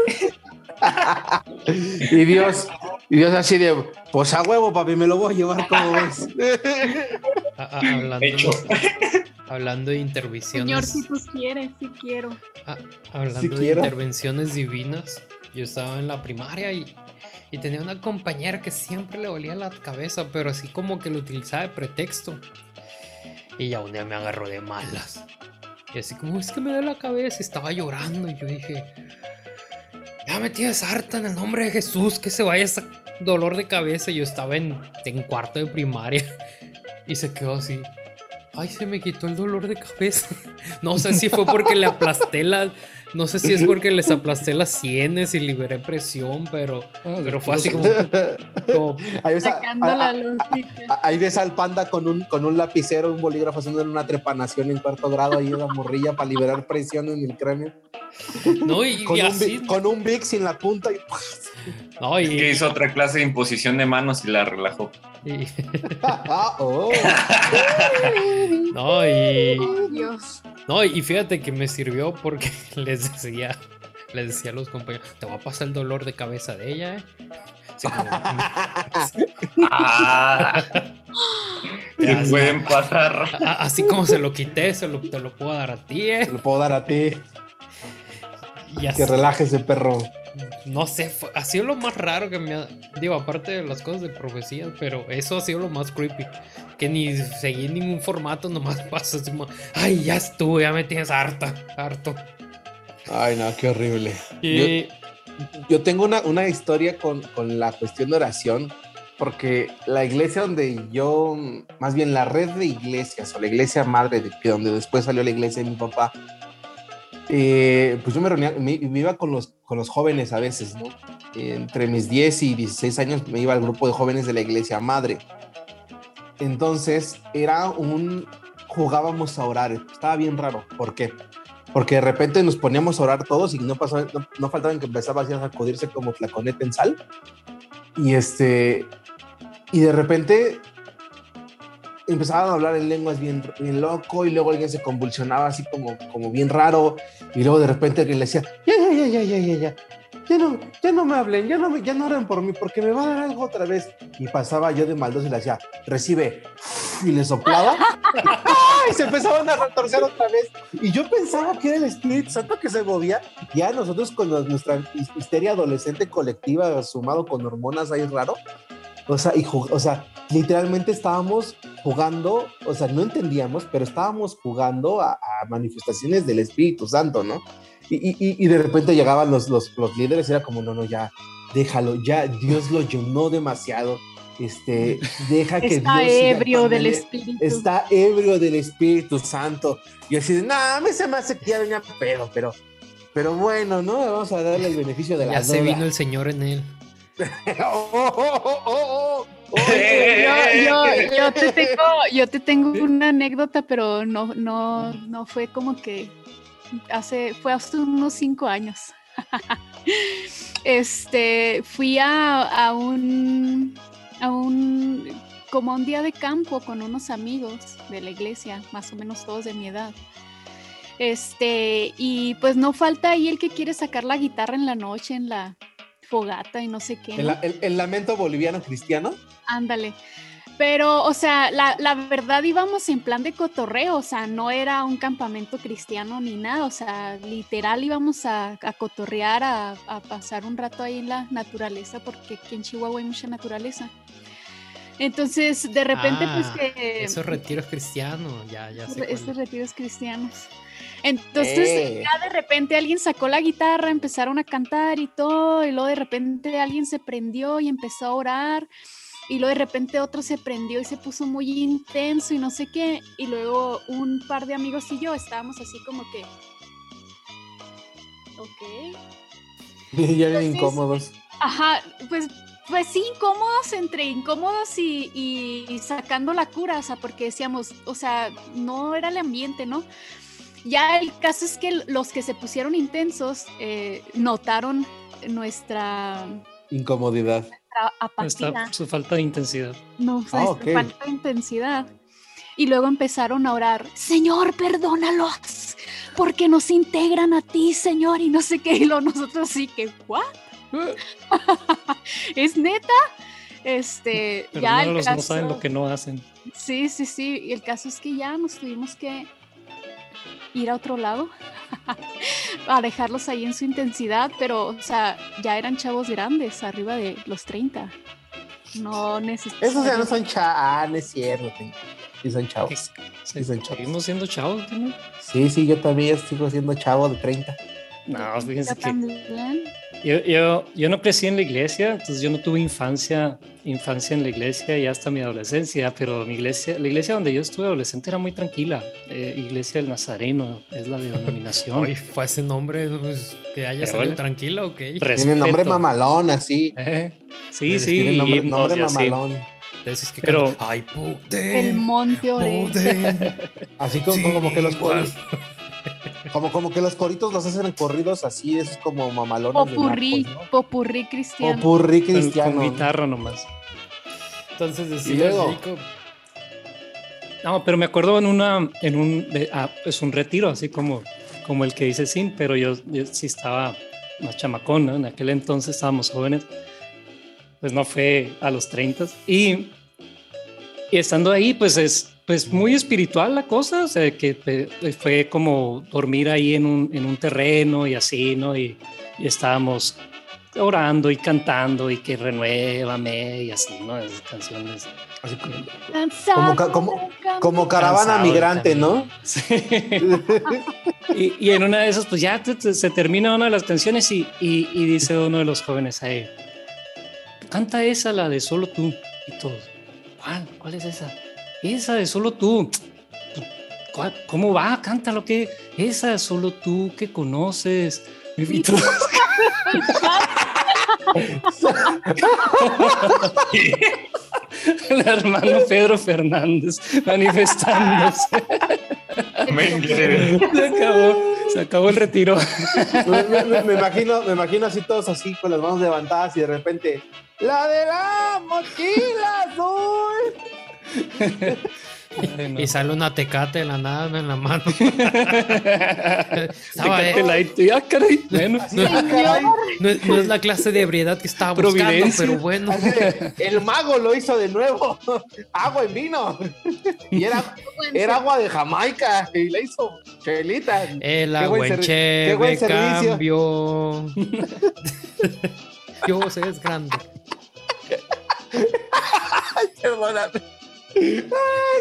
Y Dios, y Dios así de, pues a huevo, papi, me lo voy a llevar como ves. Hablando, Hecho. hablando de Señor, intervenciones. si tú quieres, si quiero. Ah, hablando Si de quiero. intervenciones divinas, yo estaba en la primaria y, y tenía una compañera que siempre le dolía la cabeza, pero así como que lo utilizaba de pretexto. Y ya un día me agarró de malas. Y así como, es que me da la cabeza, estaba llorando. Y yo dije, ya me tienes harta en el nombre de Jesús, que se vaya ese dolor de cabeza. Y yo estaba en, en cuarto de primaria y se quedó así. Ay, se me quitó el dolor de cabeza. No sé si fue porque le aplasté la. No sé si es porque les aplasté las sienes y liberé presión, pero, pero fue así como. como- Ahí ves, a- Sacando a- la a- lógica. a- ahí ves al panda con un, con un lapicero, un bolígrafo haciendo una trepanación en cuarto grado ahí en la morrilla para liberar presión en el cráneo. No, y, Con, y un, así. Con un Vic sin la punta y, No, y, Que hizo otra clase de imposición de manos y la relajó. y- oh. no, y. Dios. No, y fíjate que me sirvió porque les decía. Les decía a los compañeros, te va a pasar el dolor de cabeza de ella, ¿eh? Así como, Ah, te pueden pasar. así como se lo quité, se lo, te lo puedo dar a ti, ¿eh? Lo puedo dar a ti. Y así- Que relajes ese perro. No sé, fue- ha sido lo más raro que me ha. Digo, aparte de las cosas de profecías, pero eso ha sido lo más creepy. Que ni seguí ningún formato, nomás pasó así como, Ay, ya estuve, ya me tienes harta, harto. Ay, no, qué horrible. Y. Yo tengo una, una historia con, con la cuestión de oración, porque la iglesia donde yo, más bien la red de iglesias o la iglesia madre, de, que donde después salió la iglesia de mi papá, eh, pues yo me reunía, me, me iba con los, con los jóvenes a veces, ¿no? Entre mis 10 y 16 años me iba al grupo de jóvenes de la iglesia madre. Entonces era un, jugábamos a orar, estaba bien raro, ¿por qué? Porque de repente nos poníamos a orar todos y no pasaba, no, no faltaban que empezaba así a sacudirse como flaconeta en sal. Y este, y de repente empezaban a hablar en lenguas bien, bien loco y luego alguien se convulsionaba así como, como bien raro y luego de repente alguien le decía, ya, ya, ya, ya, ya, ya, ya. No, ya no me hablen, ya no, ya no oren por mí porque me va a dar algo otra vez. Y pasaba yo de maldoso y le hacía, recibe, y le soplaba. ¡Ay! Se empezaban a retorcer otra vez. Y yo pensaba que era el Espíritu Santo que se movía. Ya nosotros con nuestra his- histeria adolescente colectiva sumado con hormonas ahí raro. O sea, y o sea, literalmente estábamos jugando, o sea, no entendíamos, pero estábamos jugando a, a manifestaciones del Espíritu Santo, ¿no? Y, y- y- de repente llegaban los, los, los líderes y era como, no, no, ya, déjalo, ya Dios lo llenó demasiado. Este, deja que Está Dios ebrio del espíritu. está ebrio del Espíritu Santo. Y así de, no, a mí se me hace que ya venía pedo, pero, pero bueno, ¿no? Vamos a darle el beneficio de la Ya se duda. vino el señor en él. Yo, te tengo, yo te tengo una anécdota, pero no, no, no fue como que hace, fue hace unos cinco años. Este, fui a, a un, a un, como a un día de campo con unos amigos de la iglesia, más o menos todos de mi edad. Este, y pues no falta ahí el que quiere sacar la guitarra en la noche, en la fogata y no sé qué. El, ¿no? el- el lamento boliviano cristiano. Ándale. Pero, o sea, la, la verdad íbamos en plan de cotorreo, o sea, no era un campamento cristiano ni nada, o sea, literal íbamos a, a cotorrear, a, a pasar un rato ahí en la naturaleza, porque aquí en Chihuahua hay mucha naturaleza. Entonces, de repente, Ah, pues que... Esos retiros cristianos, ya, ya sé. re- cuál estos es. retiros cristianos. Entonces, Eh. ya de repente alguien sacó la guitarra, empezaron a cantar y todo, y luego de repente alguien se prendió y empezó a orar, y luego de repente otro se prendió y se puso muy intenso y no sé qué, y luego un par de amigos y yo estábamos así como que, ok. ya eran incómodos. Ajá, pues, pues sí, incómodos, entre incómodos y, y- y sacando la cura, o sea, porque decíamos, o sea, no era el ambiente, ¿no? Ya el caso es que los que se pusieron intensos eh, notaron nuestra, Incomodidad. nuestra apatía, su falta de intensidad. no, Ah, ok. falta de intensidad. Y luego empezaron a orar, Señor, perdónalos, porque nos integran a ti, Señor, y no sé qué, y luego nosotros sí que, ¿what? ¿Es neta? Este, Pero ya no, el los caso, no saben lo que no hacen. Sí, sí, sí. Y el caso es que ya nos tuvimos que ir a otro lado a dejarlos ahí en su intensidad, pero, o sea, ya eran chavos grandes, arriba de los 30. No necesito. Esos ya no son chavos. Ah, no es cierto. sí. Sí son chavos. Sí son chavos. Seguimos siendo chavos, ¿no? Sí, sí, yo también sigo siendo chavo de 30. No, fíjense que yo, yo, yo no crecí en la iglesia, entonces yo no tuve infancia, infancia en la iglesia y hasta mi adolescencia, pero mi iglesia, la iglesia donde yo estuve adolescente era muy tranquila. eh, iglesia del Nazareno es la denominación. Oye, fue ese nombre pues, que haya Pero salido bueno. tranquilo, ok. Tiene nombre Respeto. mamalón, así. Eh, Sí, Tiene sí, nombre, himnos nombre mamalón. Esos que Pero- Ay, El Poden, Monte. Así como, Sí, como que los igual. Como, como que los coritos los hacen en corridos así, esos como mamalones. de Popurrí, popurrí cristiano. Popurrí cristiano. Con guitarra nomás. Entonces decía No, pero me acuerdo en una, en un, de- ah, pues un retiro, así como, como el que dice Sin, pero yo, yo sí estaba más chamacón, ¿no? En aquel entonces estábamos jóvenes, pues no fue a los 30 y, y estando ahí, pues es pues muy espiritual la cosa, o sea, que eh, fue como dormir ahí en un, en un terreno y así, ¿no? Y, y estábamos orando y cantando y que renuévame y así, ¿no? Esas canciones. Así como, Cansado Como como- caravana Cansado migrante, también. ¿no? Sí. y, y en una de esas, pues ya te- te- se termina una de las canciones y, y- y dice uno de los jóvenes ahí, canta esa, la de solo tú. Y todos, ¿cuál? ¿Cuál es esa? Esa de solo tú. ¿Cómo va? Cántalo que esa de solo tú que conoces. Y todos, el hermano Pedro Fernández manifestándose. Se acabó, se acabó el retiro. me- me imagino, me imagino así todos así con las manos levantadas y de repente la de la mochila azul. Ay, no. y sale una tecate de la nada en la mano. Tecate Estaba, eh, Light. Ah, caray, bueno. No, es- no es la clase de ebriedad que estaba buscando, pero bueno. El mago lo hizo de nuevo. Agua en vino. Y era, era agua de Jamaica. Y le hizo chelita. El agua en qué buen cambió. Yo sé, es grande. Perdóname. Ay,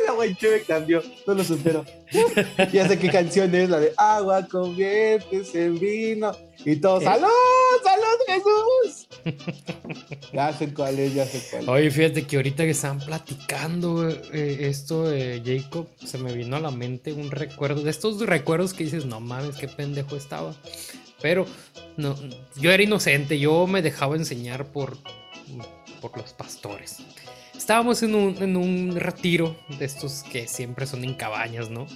la agua en cheve cambió. No lo supero. Ya sé qué canción es la de agua conviertes en vino. Y todos, ¿Qué? ¡salud! ¡Salud, Jesús! Ya sé cuál es, ya sé cuál es. Oye, fíjate que ahorita que estaban platicando eh, esto de Jacob, se me vino a la mente un recuerdo, de estos recuerdos que dices, no mames, qué pendejo estaba. Pero no, yo era inocente, yo me dejaba enseñar por, por los pastores. Estábamos en un, en un retiro de estos que siempre son en cabañas, ¿no?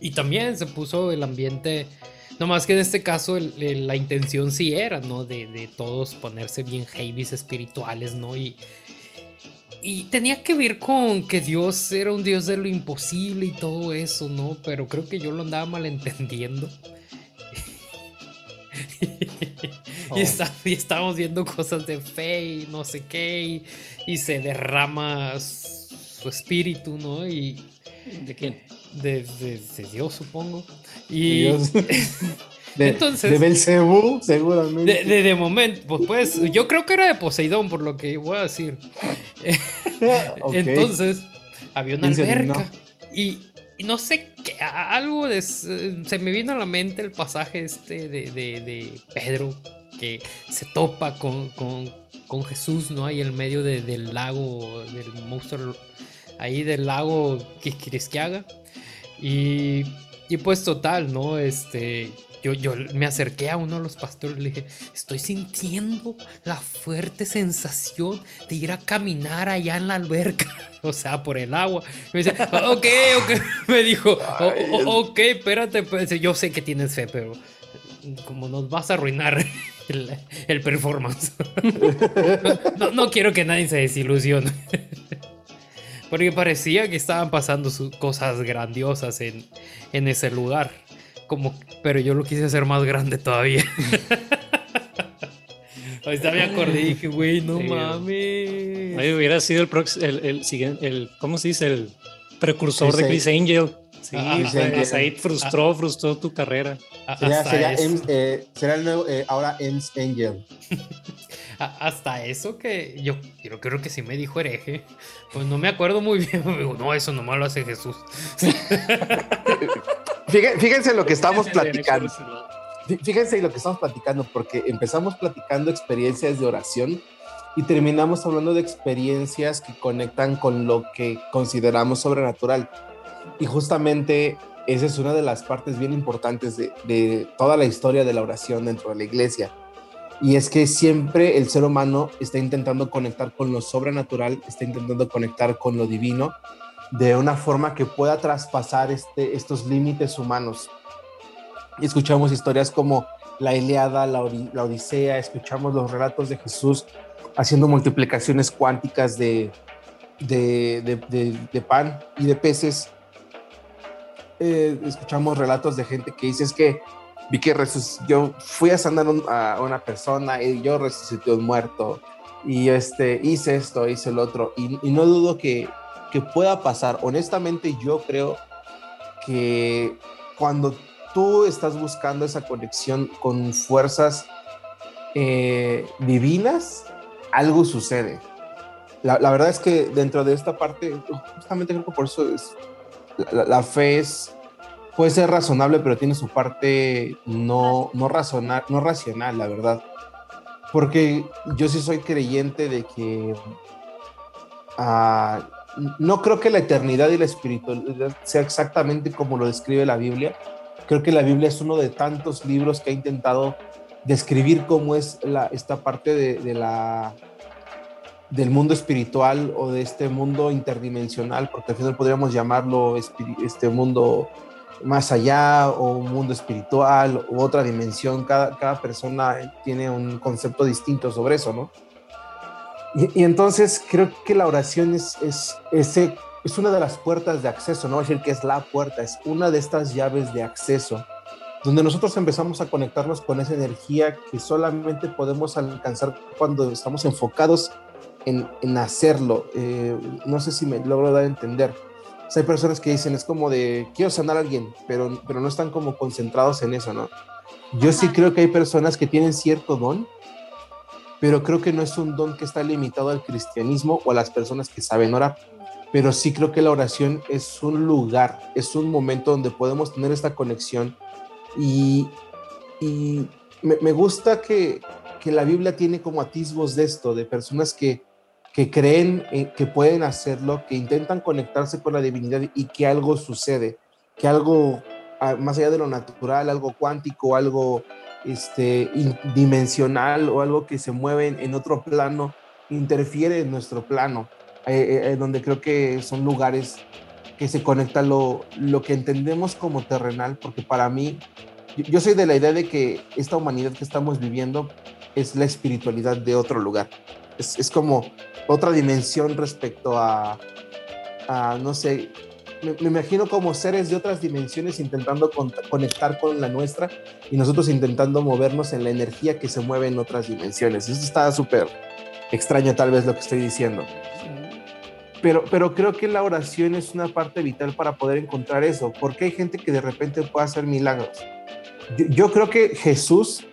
Y también se puso el ambiente, no más que en este caso la intención sí era, ¿no? De, de todos ponerse bien heavies espirituales, ¿no? Y, y tenía que ver con que Dios era un Dios de lo imposible y todo eso, ¿no? Pero creo que yo lo andaba malentendiendo. y, está- y estábamos viendo cosas de fe y no sé qué, y, y se derrama su espíritu, ¿no? Y ¿De quién? de, de- de Dios, supongo. Y Dios. De, Entonces- de Belcebú, seguramente. de, de- de momento, pues, pues, yo creo que era de Poseidón, por lo que voy a decir. Entonces, había una ¿Quién se alberca. y no sé qué, algo de, s- se me vino a la mente el pasaje este de, de- Pedro que se topa con, con- con Jesús, ¿no? Ahí en medio de- del lago, del monstruo, ahí del lago Quisquiaga. Y, y pues total, ¿no? Este, yo, yo me acerqué a uno de los pastores y le dije, estoy sintiendo la fuerte sensación de ir a caminar allá en la alberca, o sea, por el agua. Me dice, "Ah, ok, ok, me dijo, "O- o- ok, espérate, pues, yo sé que tienes fe, pero como nos vas a arruinar el, el performance. No, no quiero que nadie se desilusione. Porque parecía que estaban pasando sus cosas grandiosas en, en ese lugar. Como, pero yo lo quise hacer más grande todavía. Ahorita me acordé y dije, güey, no Sí. mames. Ahí hubiera sido el, prox- el, el siguiente, el, ¿cómo se dice? El precursor Chris de Chris Angel. Sí, Ah, Chris pues, Angel. ahí frustró, frustró tu carrera. Sería, sería, eh, será el nuevo, eh, ahora Ems Angel. hasta eso que yo, yo creo que sí me dijo hereje. Pues no me acuerdo muy bien. Digo, no, eso nomás lo hace Jesús. Fíjense, lo que estamos platicando. Fíjense lo que estamos platicando, porque empezamos platicando experiencias de oración y terminamos hablando de experiencias que conectan con lo que consideramos sobrenatural. Y justamente esa es una de las partes bien importantes de, de toda la historia de la oración dentro de la iglesia. Y es que siempre el ser humano está intentando conectar con lo sobrenatural, está intentando conectar con lo divino de una forma que pueda traspasar este, estos límites humanos. Escuchamos historias como la Iliada, la, Odisea, escuchamos los relatos de Jesús haciendo multiplicaciones cuánticas de pan y de peces. Eh, escuchamos relatos de gente que dice es que vi que yo fui a sanar un- a una persona y yo resucité un muerto y este, hice esto, hice el otro y, y no dudo que, que pueda pasar. Honestamente yo creo que cuando tú estás buscando esa conexión con fuerzas eh, divinas, algo sucede. La, la verdad es que dentro de esta parte, justamente creo que por eso es, la, la- la fe es, puede ser razonable, pero tiene su parte no, no, razonar, no racional, la verdad. Porque yo sí soy creyente de que ah, no creo que la eternidad y la espiritualidad sea exactamente como lo describe la Biblia. Creo que la Biblia es uno de tantos libros que ha intentado describir cómo es la, esta parte de, la, del mundo espiritual o de este mundo interdimensional, porque al final podríamos llamarlo este mundo más allá o un mundo espiritual u otra dimensión. Cada, cada persona tiene un concepto distinto sobre eso, ¿no? Y, y entonces creo que la oración es, es, ese, es una de las puertas de acceso, no decir que es la puerta, es una de estas llaves de acceso, donde nosotros empezamos a conectarnos con esa energía que solamente podemos alcanzar cuando estamos enfocados en, en hacerlo. Eh, no sé si me logro dar a entender. O sea, hay personas que dicen, es como de, quiero sanar a alguien, pero, pero no están como concentrados en eso, ¿no? Yo sí creo que hay personas que tienen cierto don, pero creo que no es un don que está limitado al cristianismo o a las personas que saben orar. Pero sí creo que la oración es un lugar, es un momento donde podemos tener esta conexión. Y, y me, me gusta que, que la Biblia tiene como atisbos de esto, de personas que, que creen eh, que pueden hacerlo, que intentan conectarse con la divinidad y que algo sucede, que algo ah, más allá de lo natural, algo cuántico, algo este, dimensional o algo que se mueve en, en otro plano, interfiere en nuestro plano, eh, eh, donde creo que son lugares que se conecta lo, lo que entendemos como terrenal, porque para mí, yo, yo soy de la idea de que esta humanidad que estamos viviendo es la espiritualidad de otro lugar. Es, es como otra dimensión respecto a, a no sé, me, me imagino como seres de otras dimensiones intentando con- conectar con la nuestra y nosotros intentando movernos en la energía que se mueve en otras dimensiones. Eso está súper extraño tal vez lo que estoy diciendo. Pero, pero creo que la oración es una parte vital para poder encontrar eso, porque hay gente que de repente puede hacer milagros. Yo, yo creo que Jesús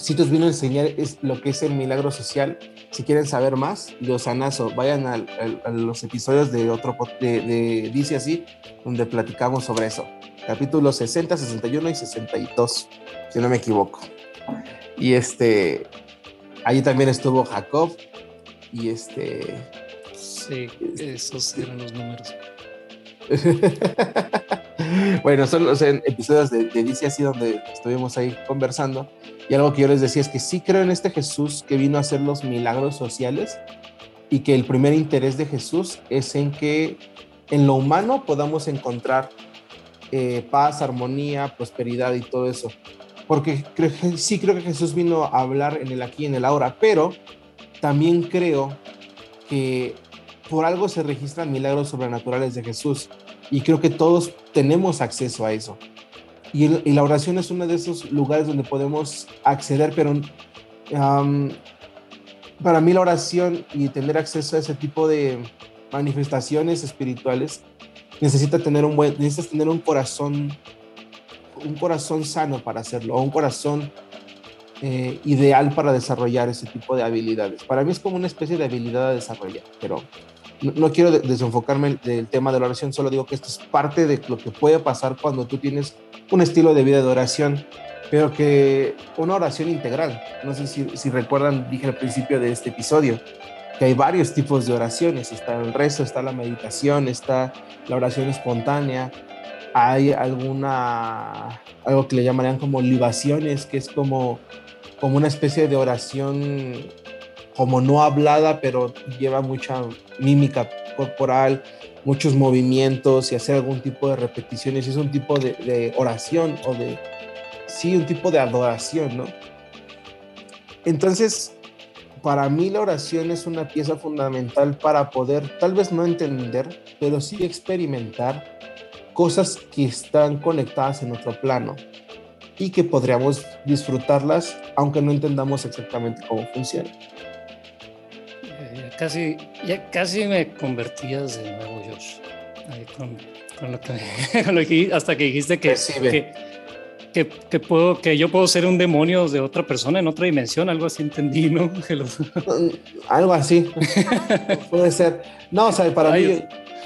sí nos vino a enseñar es lo que es el milagro social. Si quieren saber más, Diosanazo, vayan al- al- a, los episodios de otro de, de Dice así, donde platicamos sobre eso. Capítulos 60, 61 y 62, si no me equivoco. Y este, ahí también estuvo Jacob y este, Sí, esos eran los números. bueno, son los episodios de, de Dice así donde estuvimos ahí conversando. Y algo que yo les decía es que sí creo en este Jesús que vino a hacer los milagros sociales y que el primer interés de Jesús es en que en lo humano podamos encontrar eh, paz, armonía, prosperidad y todo eso. Porque sí creo que Jesús vino a hablar en el aquí y en el ahora, pero también creo que por algo se registran milagros sobrenaturales de Jesús y creo que todos tenemos acceso a eso. Y, el- la oración es uno de esos lugares donde podemos acceder, pero para mí la oración y tener acceso a ese tipo de manifestaciones espirituales necesita tener un buen, necesitas tener un corazón, un corazón sano para hacerlo, o un corazón eh, ideal para desarrollar ese tipo de habilidades. Para mí es como una especie de habilidad a desarrollar, pero no, quiero de- desenfocarme del tema de la oración, solo digo que esto es parte de lo que puede pasar cuando tú tienes un estilo de vida de oración, pero que una oración integral. No sé si, si recuerdan, dije al principio de este episodio, que hay varios tipos de oraciones. Está el rezo, está la meditación, está la oración espontánea. Hay alguna, algo que le llamarían como libaciones, que es como, como una especie de oración como no hablada, pero lleva mucha mímica corporal, muchos movimientos y hacer algún tipo de repeticiones. Es un tipo de, oración o de, sí, un tipo de adoración, ¿no? Entonces, para mí la oración es una pieza fundamental para poder, tal vez no entender, pero sí experimentar cosas que están conectadas en otro plano y que podríamos disfrutarlas aunque no entendamos exactamente cómo funcionan. Casi, ya casi me convertías de nuevo, Josh. Ahí con, con lo que, con lo que- hasta que dijiste que, que, que, que puedo, que yo puedo ser un demonio de otra persona en otra dimensión, algo así entendí, ¿no? Algo así. Puede ser. No, o sea, para mí.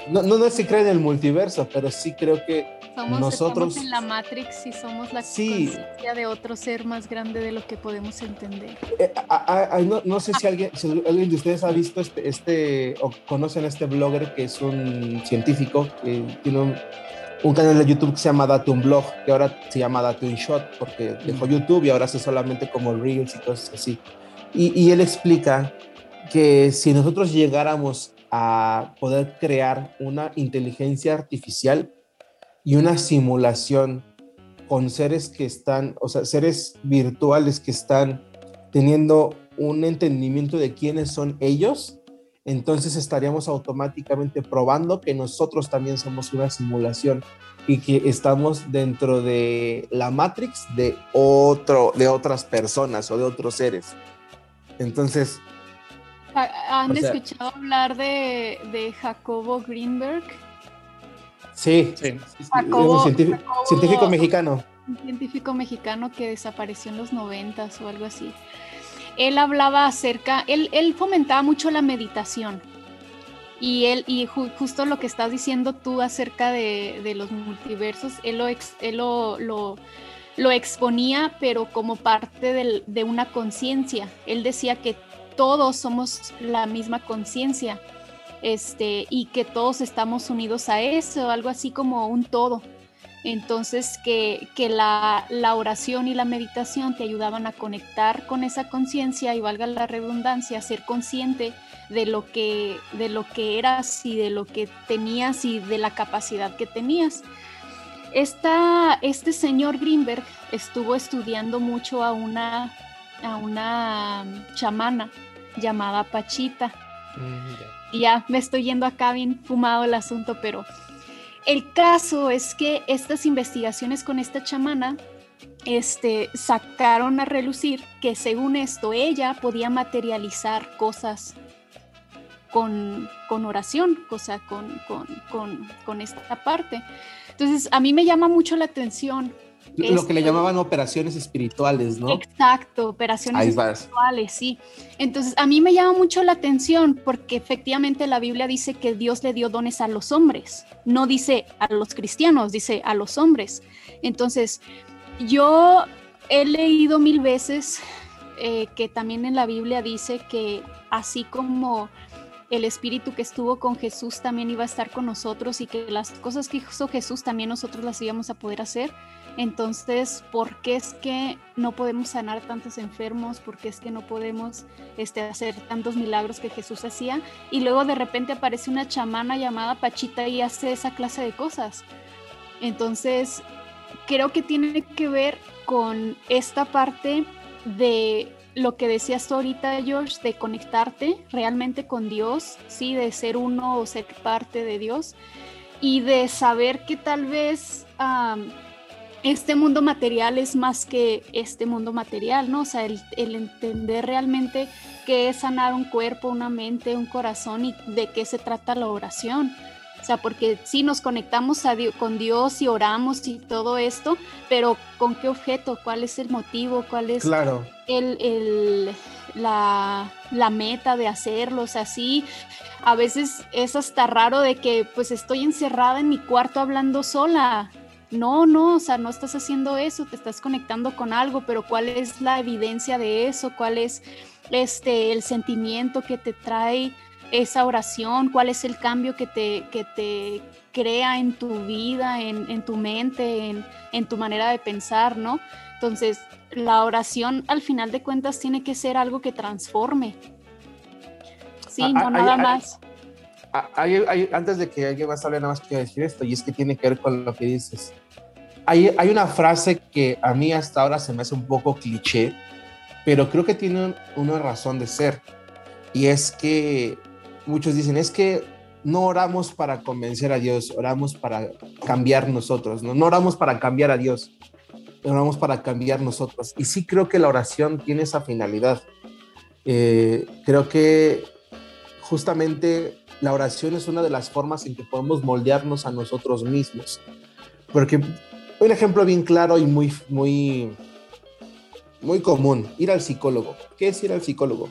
No, no, no se cree en el multiverso, pero sí creo que Somos, Nosotros- en la Matrix y somos la Sí. conciencia de otro ser más grande de lo que podemos entender. Eh, a- a- a- no, no sé si alguien, si alguien de ustedes ha visto este, este o conocen a este blogger que es un científico que tiene un, un canal de YouTube que se llama Date un Blog, que ahora se llama Date un Shot, porque dejó YouTube y ahora hace solamente como Reels y cosas así. Y, y él explica que si nosotros llegáramos a poder crear una inteligencia artificial y una simulación con seres que están, o sea, seres virtuales que están teniendo un entendimiento de quiénes son ellos, entonces estaríamos automáticamente probando que nosotros también somos una simulación y que estamos dentro de la Matrix de otro, de otras personas o de otros seres. Entonces, ¿Han O sea- escuchado hablar de, de Jacobo Greenberg? sí, Sí. es Jacobo- un científico, Jacobo- científico mexicano. un científico mexicano que desapareció en los noventas o algo así. Él hablaba acerca, él, él fomentaba mucho la meditación. Y él, y ju- justo lo que estás diciendo tú acerca de, de los multiversos, él lo, ex- él lo, lo- lo exponía, pero como parte del- de una conciencia. Él decía que todos somos la misma conciencia, este, y que todos estamos unidos a eso, algo así como un todo Entonces, que, que la, la oración y la meditación te ayudaban a conectar con esa conciencia y valga la redundancia, ser consciente de lo que de lo que eras y de lo que tenías y de la capacidad que tenías. Esta, este señor Greenberg estuvo estudiando mucho a una, a una chamana llamada Pachita. Mm, ya. Y ya me estoy yendo acá bien fumado el asunto, pero el caso es que estas investigaciones con esta chamana este, sacaron a relucir que según esto ella podía materializar cosas con, con oración, o sea, con, con, con, con esta parte. Entonces, a mí me llama mucho la atención. Lo que le esto- llamaban operaciones espirituales, ¿no? Exacto, operaciones Ahí vas. espirituales, sí. Entonces, a mí me llama mucho la atención porque efectivamente la Biblia dice que Dios le dio dones a los hombres, no dice a los cristianos, dice a los hombres. Entonces, yo he leído mil veces eh, que también en la Biblia dice que así como el espíritu que estuvo con Jesús también iba a estar con nosotros y que las cosas que hizo Jesús también nosotros las íbamos a poder hacer. Entonces, ¿por qué es que no podemos sanar tantos enfermos? ¿Por qué es que no podemos este, hacer tantos milagros que Jesús hacía? Y luego de repente aparece una chamana llamada Pachita y hace esa clase de cosas. Entonces, creo que tiene que ver con esta parte de lo que decías ahorita, George, de conectarte realmente con Dios, sí, de ser uno o ser parte de Dios y de saber que tal vez este mundo material es más que este mundo material, ¿no? O sea, el, el entender realmente qué es sanar un cuerpo, una mente, un corazón y de qué se trata la oración. O sea, porque sí nos conectamos a Dio- con Dios y oramos y todo esto, pero ¿con qué objeto? ¿Cuál es el motivo? ¿Cuál es Claro. el, el- la, la meta de hacerlo? O sea, sí, a veces es hasta raro de que pues estoy encerrada en mi cuarto hablando sola. No, no, o sea, no estás haciendo eso, te estás conectando con algo, pero ¿cuál es la evidencia de eso? ¿Cuál es este el sentimiento que te trae esa oración? ¿Cuál es el cambio que te, que te crea en tu vida, en, en tu mente, en, en tu manera de pensar, ¿no? Entonces, la oración al final de cuentas tiene que ser algo que transforme. Sí, Ah, no ah, nada hay- hay- más. Hay- hay- antes de que alguien más hable, nada más quiero decir esto, y es que tiene que ver con lo que dices. Hay, hay una frase que a mí hasta ahora se me hace un poco cliché, pero creo que tiene un- una razón de ser. Y es que muchos dicen, es que no oramos para convencer a Dios, oramos para cambiar nosotros, no, no oramos para cambiar a Dios, oramos para cambiar nosotros. Y sí creo que la oración tiene esa finalidad. Eh, creo que justamente la oración es una de las formas en que podemos moldearnos a nosotros mismos. Porque un ejemplo bien claro y muy, muy, muy común, ir al psicólogo. ¿Qué es ir al psicólogo?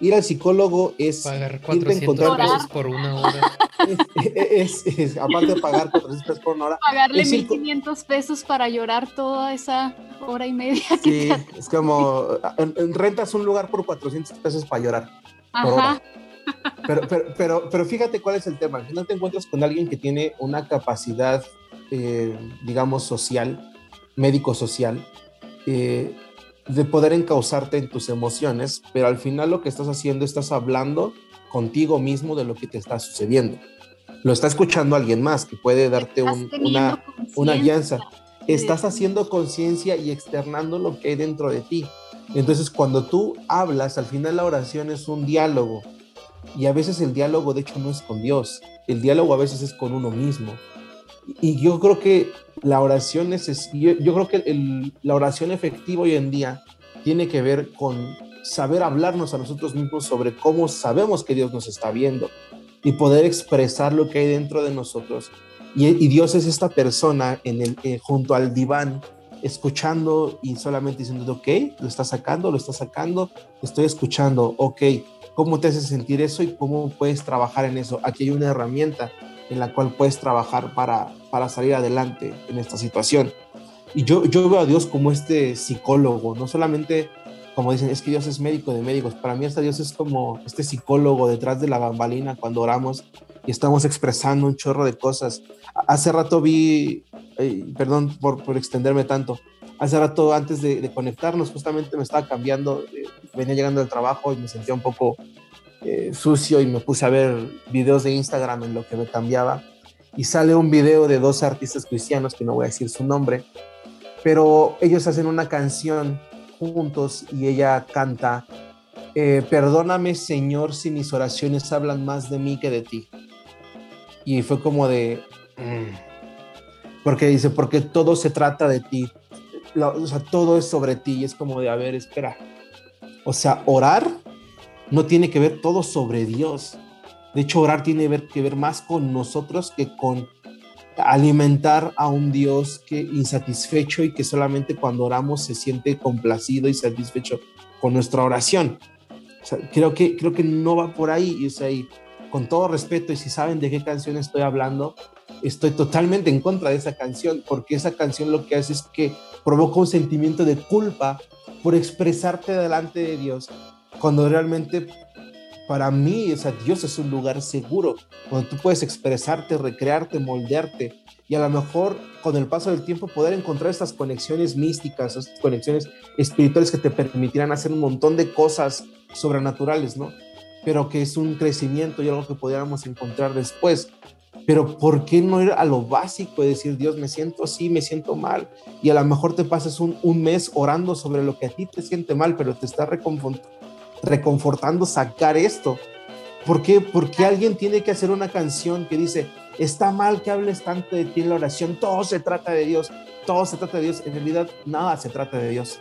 Ir al psicólogo es Pagar irte a 400 encontrar pesos por una hora. es, es- es- aparte de pagar 400 pesos por una hora, Pagarle es ir co- 1500 pesos para llorar toda esa hora y media que sí, te es como en- en rentas un lugar por 400 pesos para llorar. por hora. Pero, pero, pero, pero fíjate cuál es el tema. Al final te encuentras con alguien que tiene una capacidad, eh, digamos, social, médico-social, eh, de poder encauzarte en tus emociones, pero al final lo que estás haciendo, estás hablando contigo mismo de lo que te está sucediendo. Lo está escuchando alguien más que puede darte un- una, una guianza. Estás haciendo conciencia y externando lo que hay dentro de ti. Entonces, cuando tú hablas, al final la oración es un diálogo. Y a veces el diálogo, de hecho, no es con Dios. El diálogo a veces es con uno mismo. Y yo creo que la oración es, yo, yo creo que el- la oración efectiva hoy en día tiene que ver con saber hablarnos a nosotros mismos sobre cómo sabemos que Dios nos está viendo y poder expresar lo que hay dentro de nosotros. Y, Dios es esta persona en el, eh, junto al diván, escuchando y solamente diciendo, ok, lo está sacando, lo está sacando, estoy escuchando, ok, ¿cómo te hace sentir eso y cómo puedes trabajar en eso? Aquí hay una herramienta en la cual puedes trabajar para, para salir adelante en esta situación. Y yo, yo veo a Dios como este psicólogo, no solamente como dicen, es que Dios es médico de médicos. Para mí hasta Dios es como este psicólogo detrás de la bambalina cuando oramos y estamos expresando un chorro de cosas. Hace rato vi eh, perdón por, por extenderme tanto. Hace rato, antes de, conectarnos, justamente me estaba cambiando, eh, venía llegando del trabajo y me sentía un poco eh, sucio y me puse a ver videos de Instagram en lo que me cambiaba. Y sale un video de dos artistas cristianos, que no voy a decir su nombre, pero ellos hacen una canción juntos y ella canta, eh, perdóname Señor si mis oraciones hablan más de mí que de ti. Y fue como de, mm. porque dice, porque todo se trata de ti, La- o sea, todo es sobre ti y es como de, a ver, espera. O sea, orar no tiene que ver todo sobre Dios. De hecho, orar tiene que ver más con nosotros que con alimentar a un Dios que insatisfecho y que solamente cuando oramos se siente complacido y satisfecho con nuestra oración. Creo que creo que no va por ahí y con todo respeto y si saben de qué canción estoy hablando, estoy totalmente en contra de esa canción porque esa canción lo que hace es que provoca un sentimiento de culpa por expresarte delante de Dios cuando realmente para mí, o sea, Dios es un lugar seguro donde tú puedes expresarte, recrearte, moldearte y a lo mejor con el paso del tiempo poder encontrar estas conexiones místicas, estas conexiones espirituales que te permitirán hacer un montón de cosas sobrenaturales, ¿no? Pero que es un crecimiento y algo que pudiéramos encontrar después. Pero ¿por qué no ir a lo básico y decir, Dios, me siento así, me siento mal? Y a lo mejor te pasas un, un mes orando sobre lo que a ti te siente mal, pero te está reconfort- reconfortando sacar esto. ¿Por qué? Porque alguien tiene que hacer una canción que dice, está mal que hables tanto de ti en la oración, todo se trata de Dios, todo se trata de Dios. En realidad, nada se trata de Dios.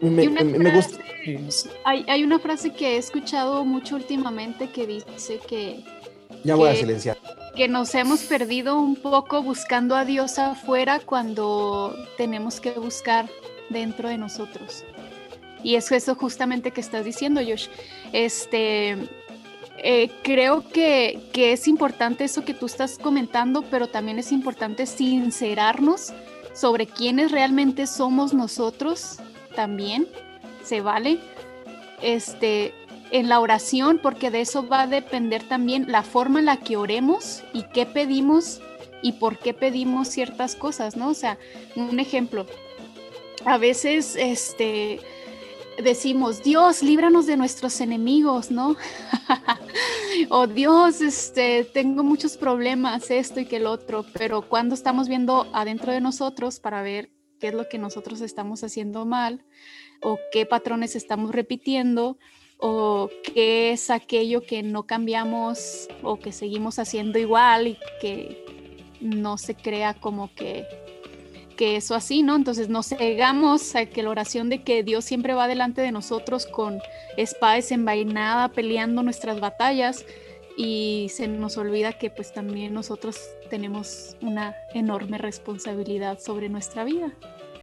Me, me- una me- gusta. frase- Hay, hay una frase que he escuchado mucho últimamente que dice que, Ya voy a que- silenciar. que nos hemos perdido un poco buscando a Dios afuera cuando tenemos que buscar dentro de nosotros. Y es eso justamente que estás diciendo, Josh. Este, eh, creo que, que es importante eso que tú estás comentando, pero también es importante sincerarnos sobre quiénes realmente somos nosotros también. Se vale. Este, en la oración, porque de eso va a depender también la forma en la que oremos y qué pedimos y por qué pedimos ciertas cosas, ¿no? O sea, un ejemplo, a veces este decimos, Dios, líbranos de nuestros enemigos, ¿no? o Dios, este, tengo muchos problemas, esto y que el otro, pero cuando estamos viendo adentro de nosotros para ver qué es lo que nosotros estamos haciendo mal o qué patrones estamos repitiendo o qué es aquello que no cambiamos o que seguimos haciendo igual y que no se crea como que que eso así, ¿no? Entonces nos cegamos a que la oración de que Dios siempre va delante de nosotros con espada desenvainada peleando nuestras batallas y se nos olvida que pues también nosotros tenemos una enorme responsabilidad sobre nuestra vida.